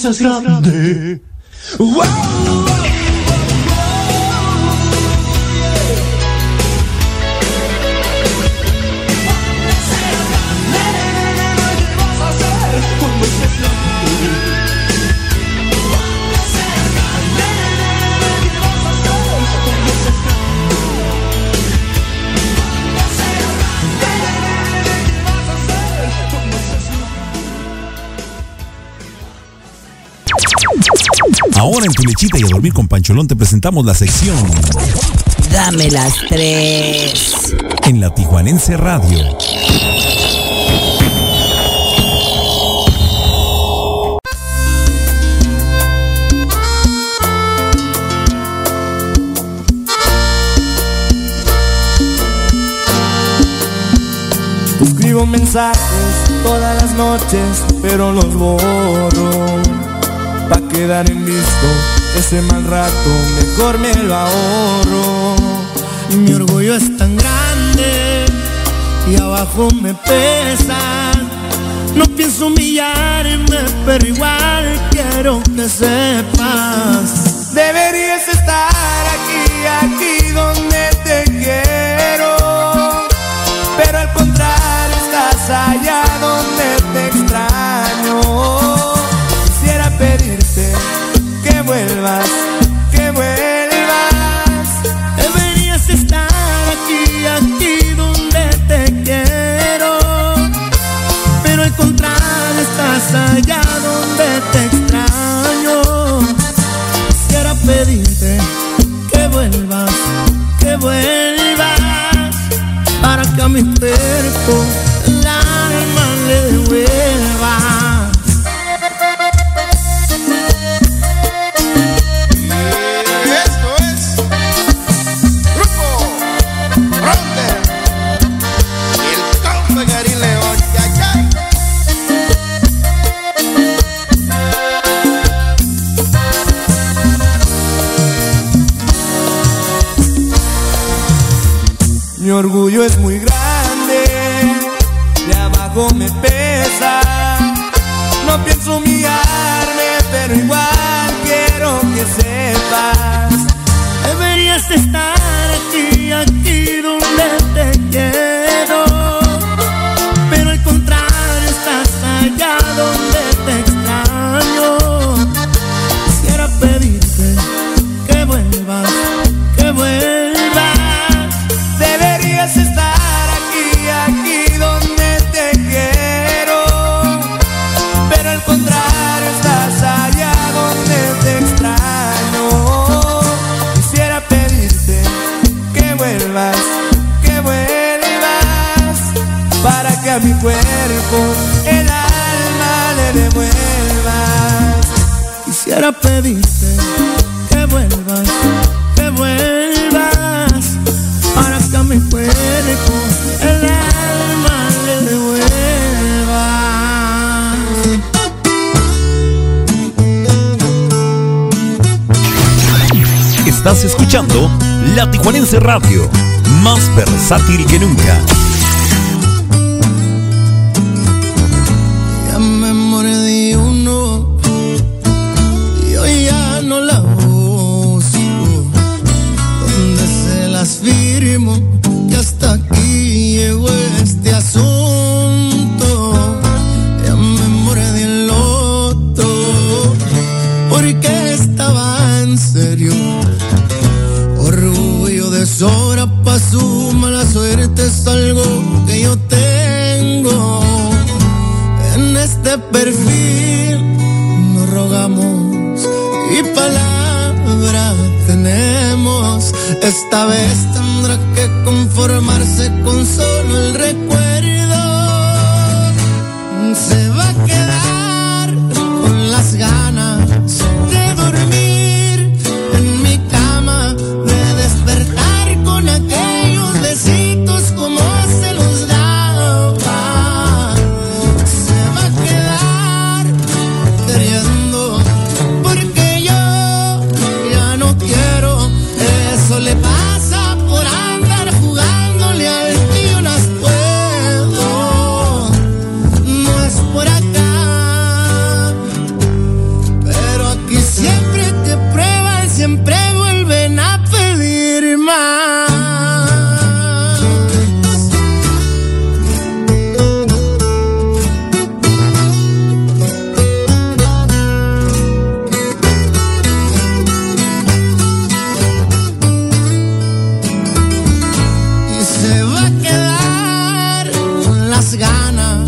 cosas grandes. En tu lechita y a dormir con Pancholón te presentamos la sección. Dame las tres. En la Tijuanense Radio. Escribo mensajes todas las noches, pero los borro pa' quedar en visto. Ese mal rato mejor me lo ahorro. Mi orgullo es tan grande y abajo me pesa. No pienso humillarme, pero igual quiero que sepas. Deberías estar aquí, aquí donde te quiero. Pero al contrario, estás allá donde te extraño.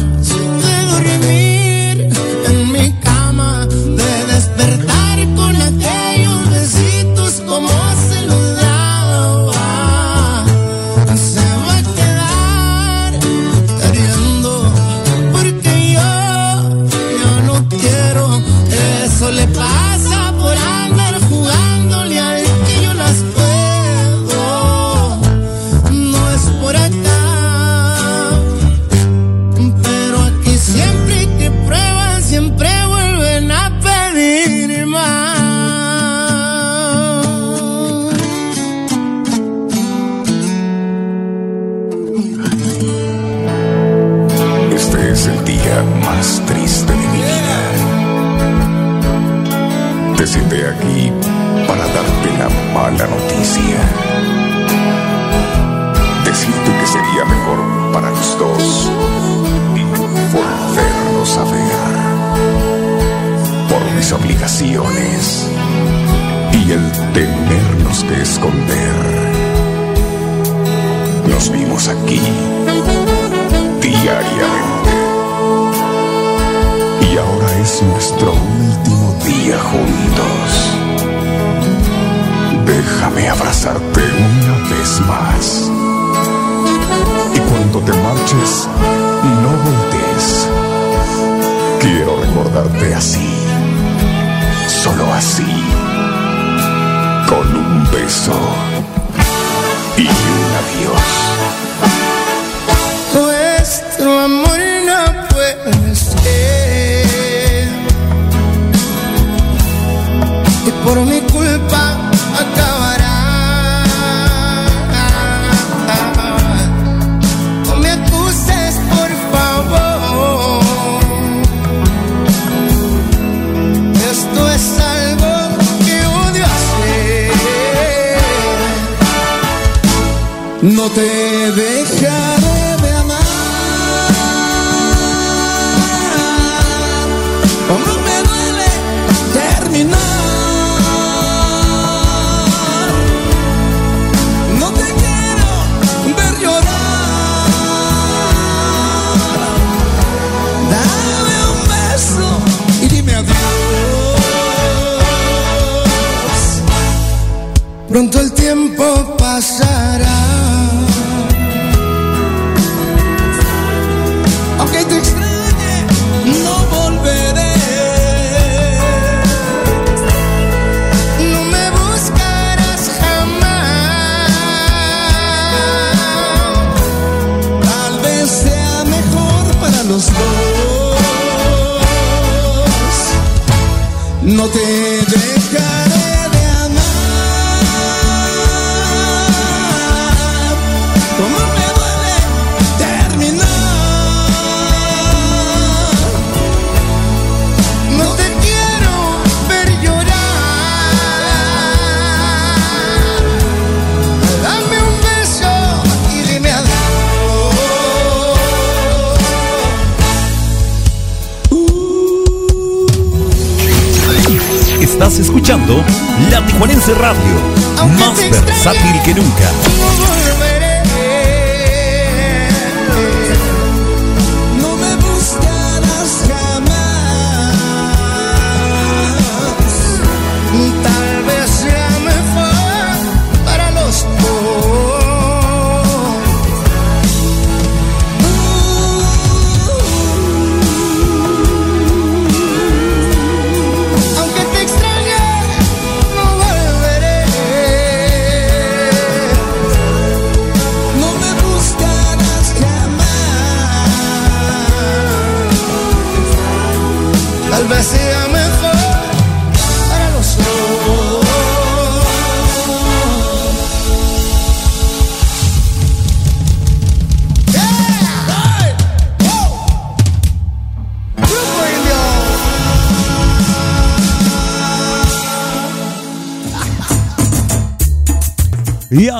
más.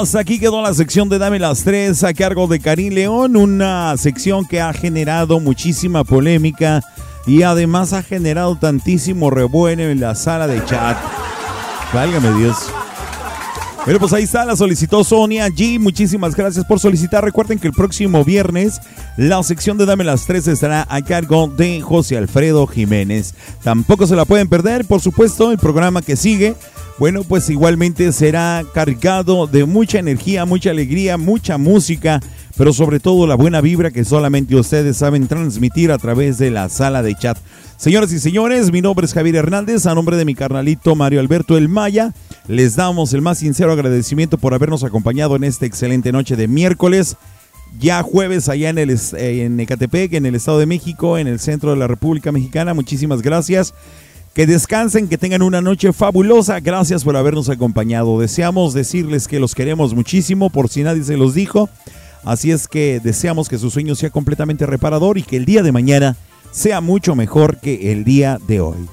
Aquí quedó la sección de Dame las Tres a cargo de Karim León, una sección que ha generado muchísima polémica y además ha generado tantísimo revuelo en la sala de chat. Válgame Dios. Bueno, pues ahí está, la solicitó Sonia G. Muchísimas gracias por solicitar. Recuerden que el próximo viernes la sección de Dame las Tres estará a cargo de José Alfredo Jiménez. Tampoco se la pueden perder, por supuesto, el programa que sigue. Bueno, pues igualmente será cargado de mucha energía, mucha alegría, mucha música, pero sobre todo la buena vibra que solamente ustedes saben transmitir a través de la sala de chat. Señoras y señores, mi nombre es Javier Hernández, a nombre de mi carnalito Mario Alberto El Maya, les damos el más sincero agradecimiento por habernos acompañado en esta excelente noche de miércoles. Ya jueves allá en, el, eh, en Ecatepec, en el Estado de México, en el centro de la República Mexicana. Muchísimas gracias. Que descansen, que tengan una noche fabulosa. Gracias por habernos acompañado. Deseamos decirles que los queremos muchísimo, por si nadie se los dijo. Así es que deseamos que su sueño sea completamente reparador y que el día de mañana sea mucho mejor que el día de hoy.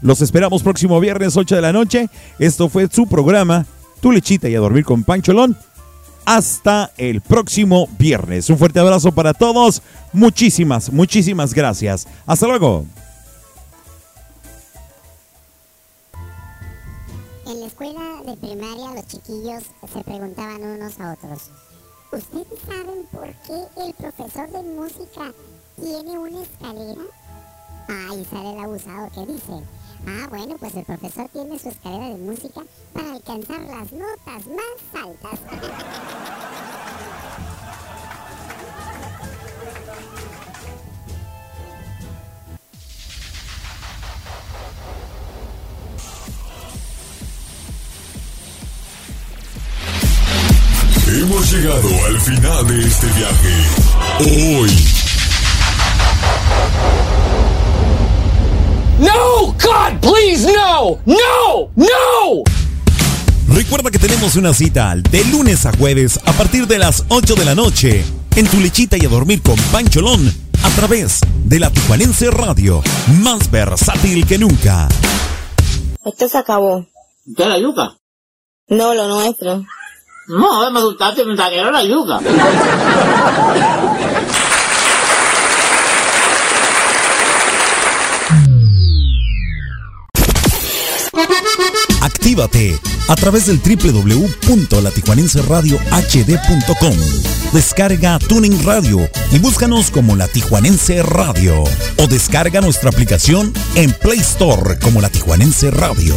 Los esperamos próximo viernes 8 de la noche. Esto fue su programa, Tu lechita y a dormir con Pancholón. Hasta el próximo viernes. Un fuerte abrazo para todos. Muchísimas, muchísimas gracias. Hasta luego. De primaria los chiquillos se preguntaban unos a otros, ¿ustedes saben por qué el profesor de música tiene una escalera? Ah, y sale el abusado que dice, ah, bueno, pues el profesor tiene su escalera de música para alcanzar las notas más altas. Hemos llegado al final de este viaje. Hoy. No, God, please, no, no, no. Recuerda que tenemos una cita de lunes a jueves a partir de las 8 de la noche en tu lechita y a dormir con Pancholón a través de la Tijuanense Radio, más versátil que nunca. Esto se acabó. ¿Qué la yuca? No, lo nuestro. No, me asustaste, me saquearon la yuca. Actívate a través del www.latijuanenseradiohd.com. Descarga Tuning Radio y búscanos como La Tijuanense Radio. O descarga nuestra aplicación en Play Store como La Tijuanense Radio.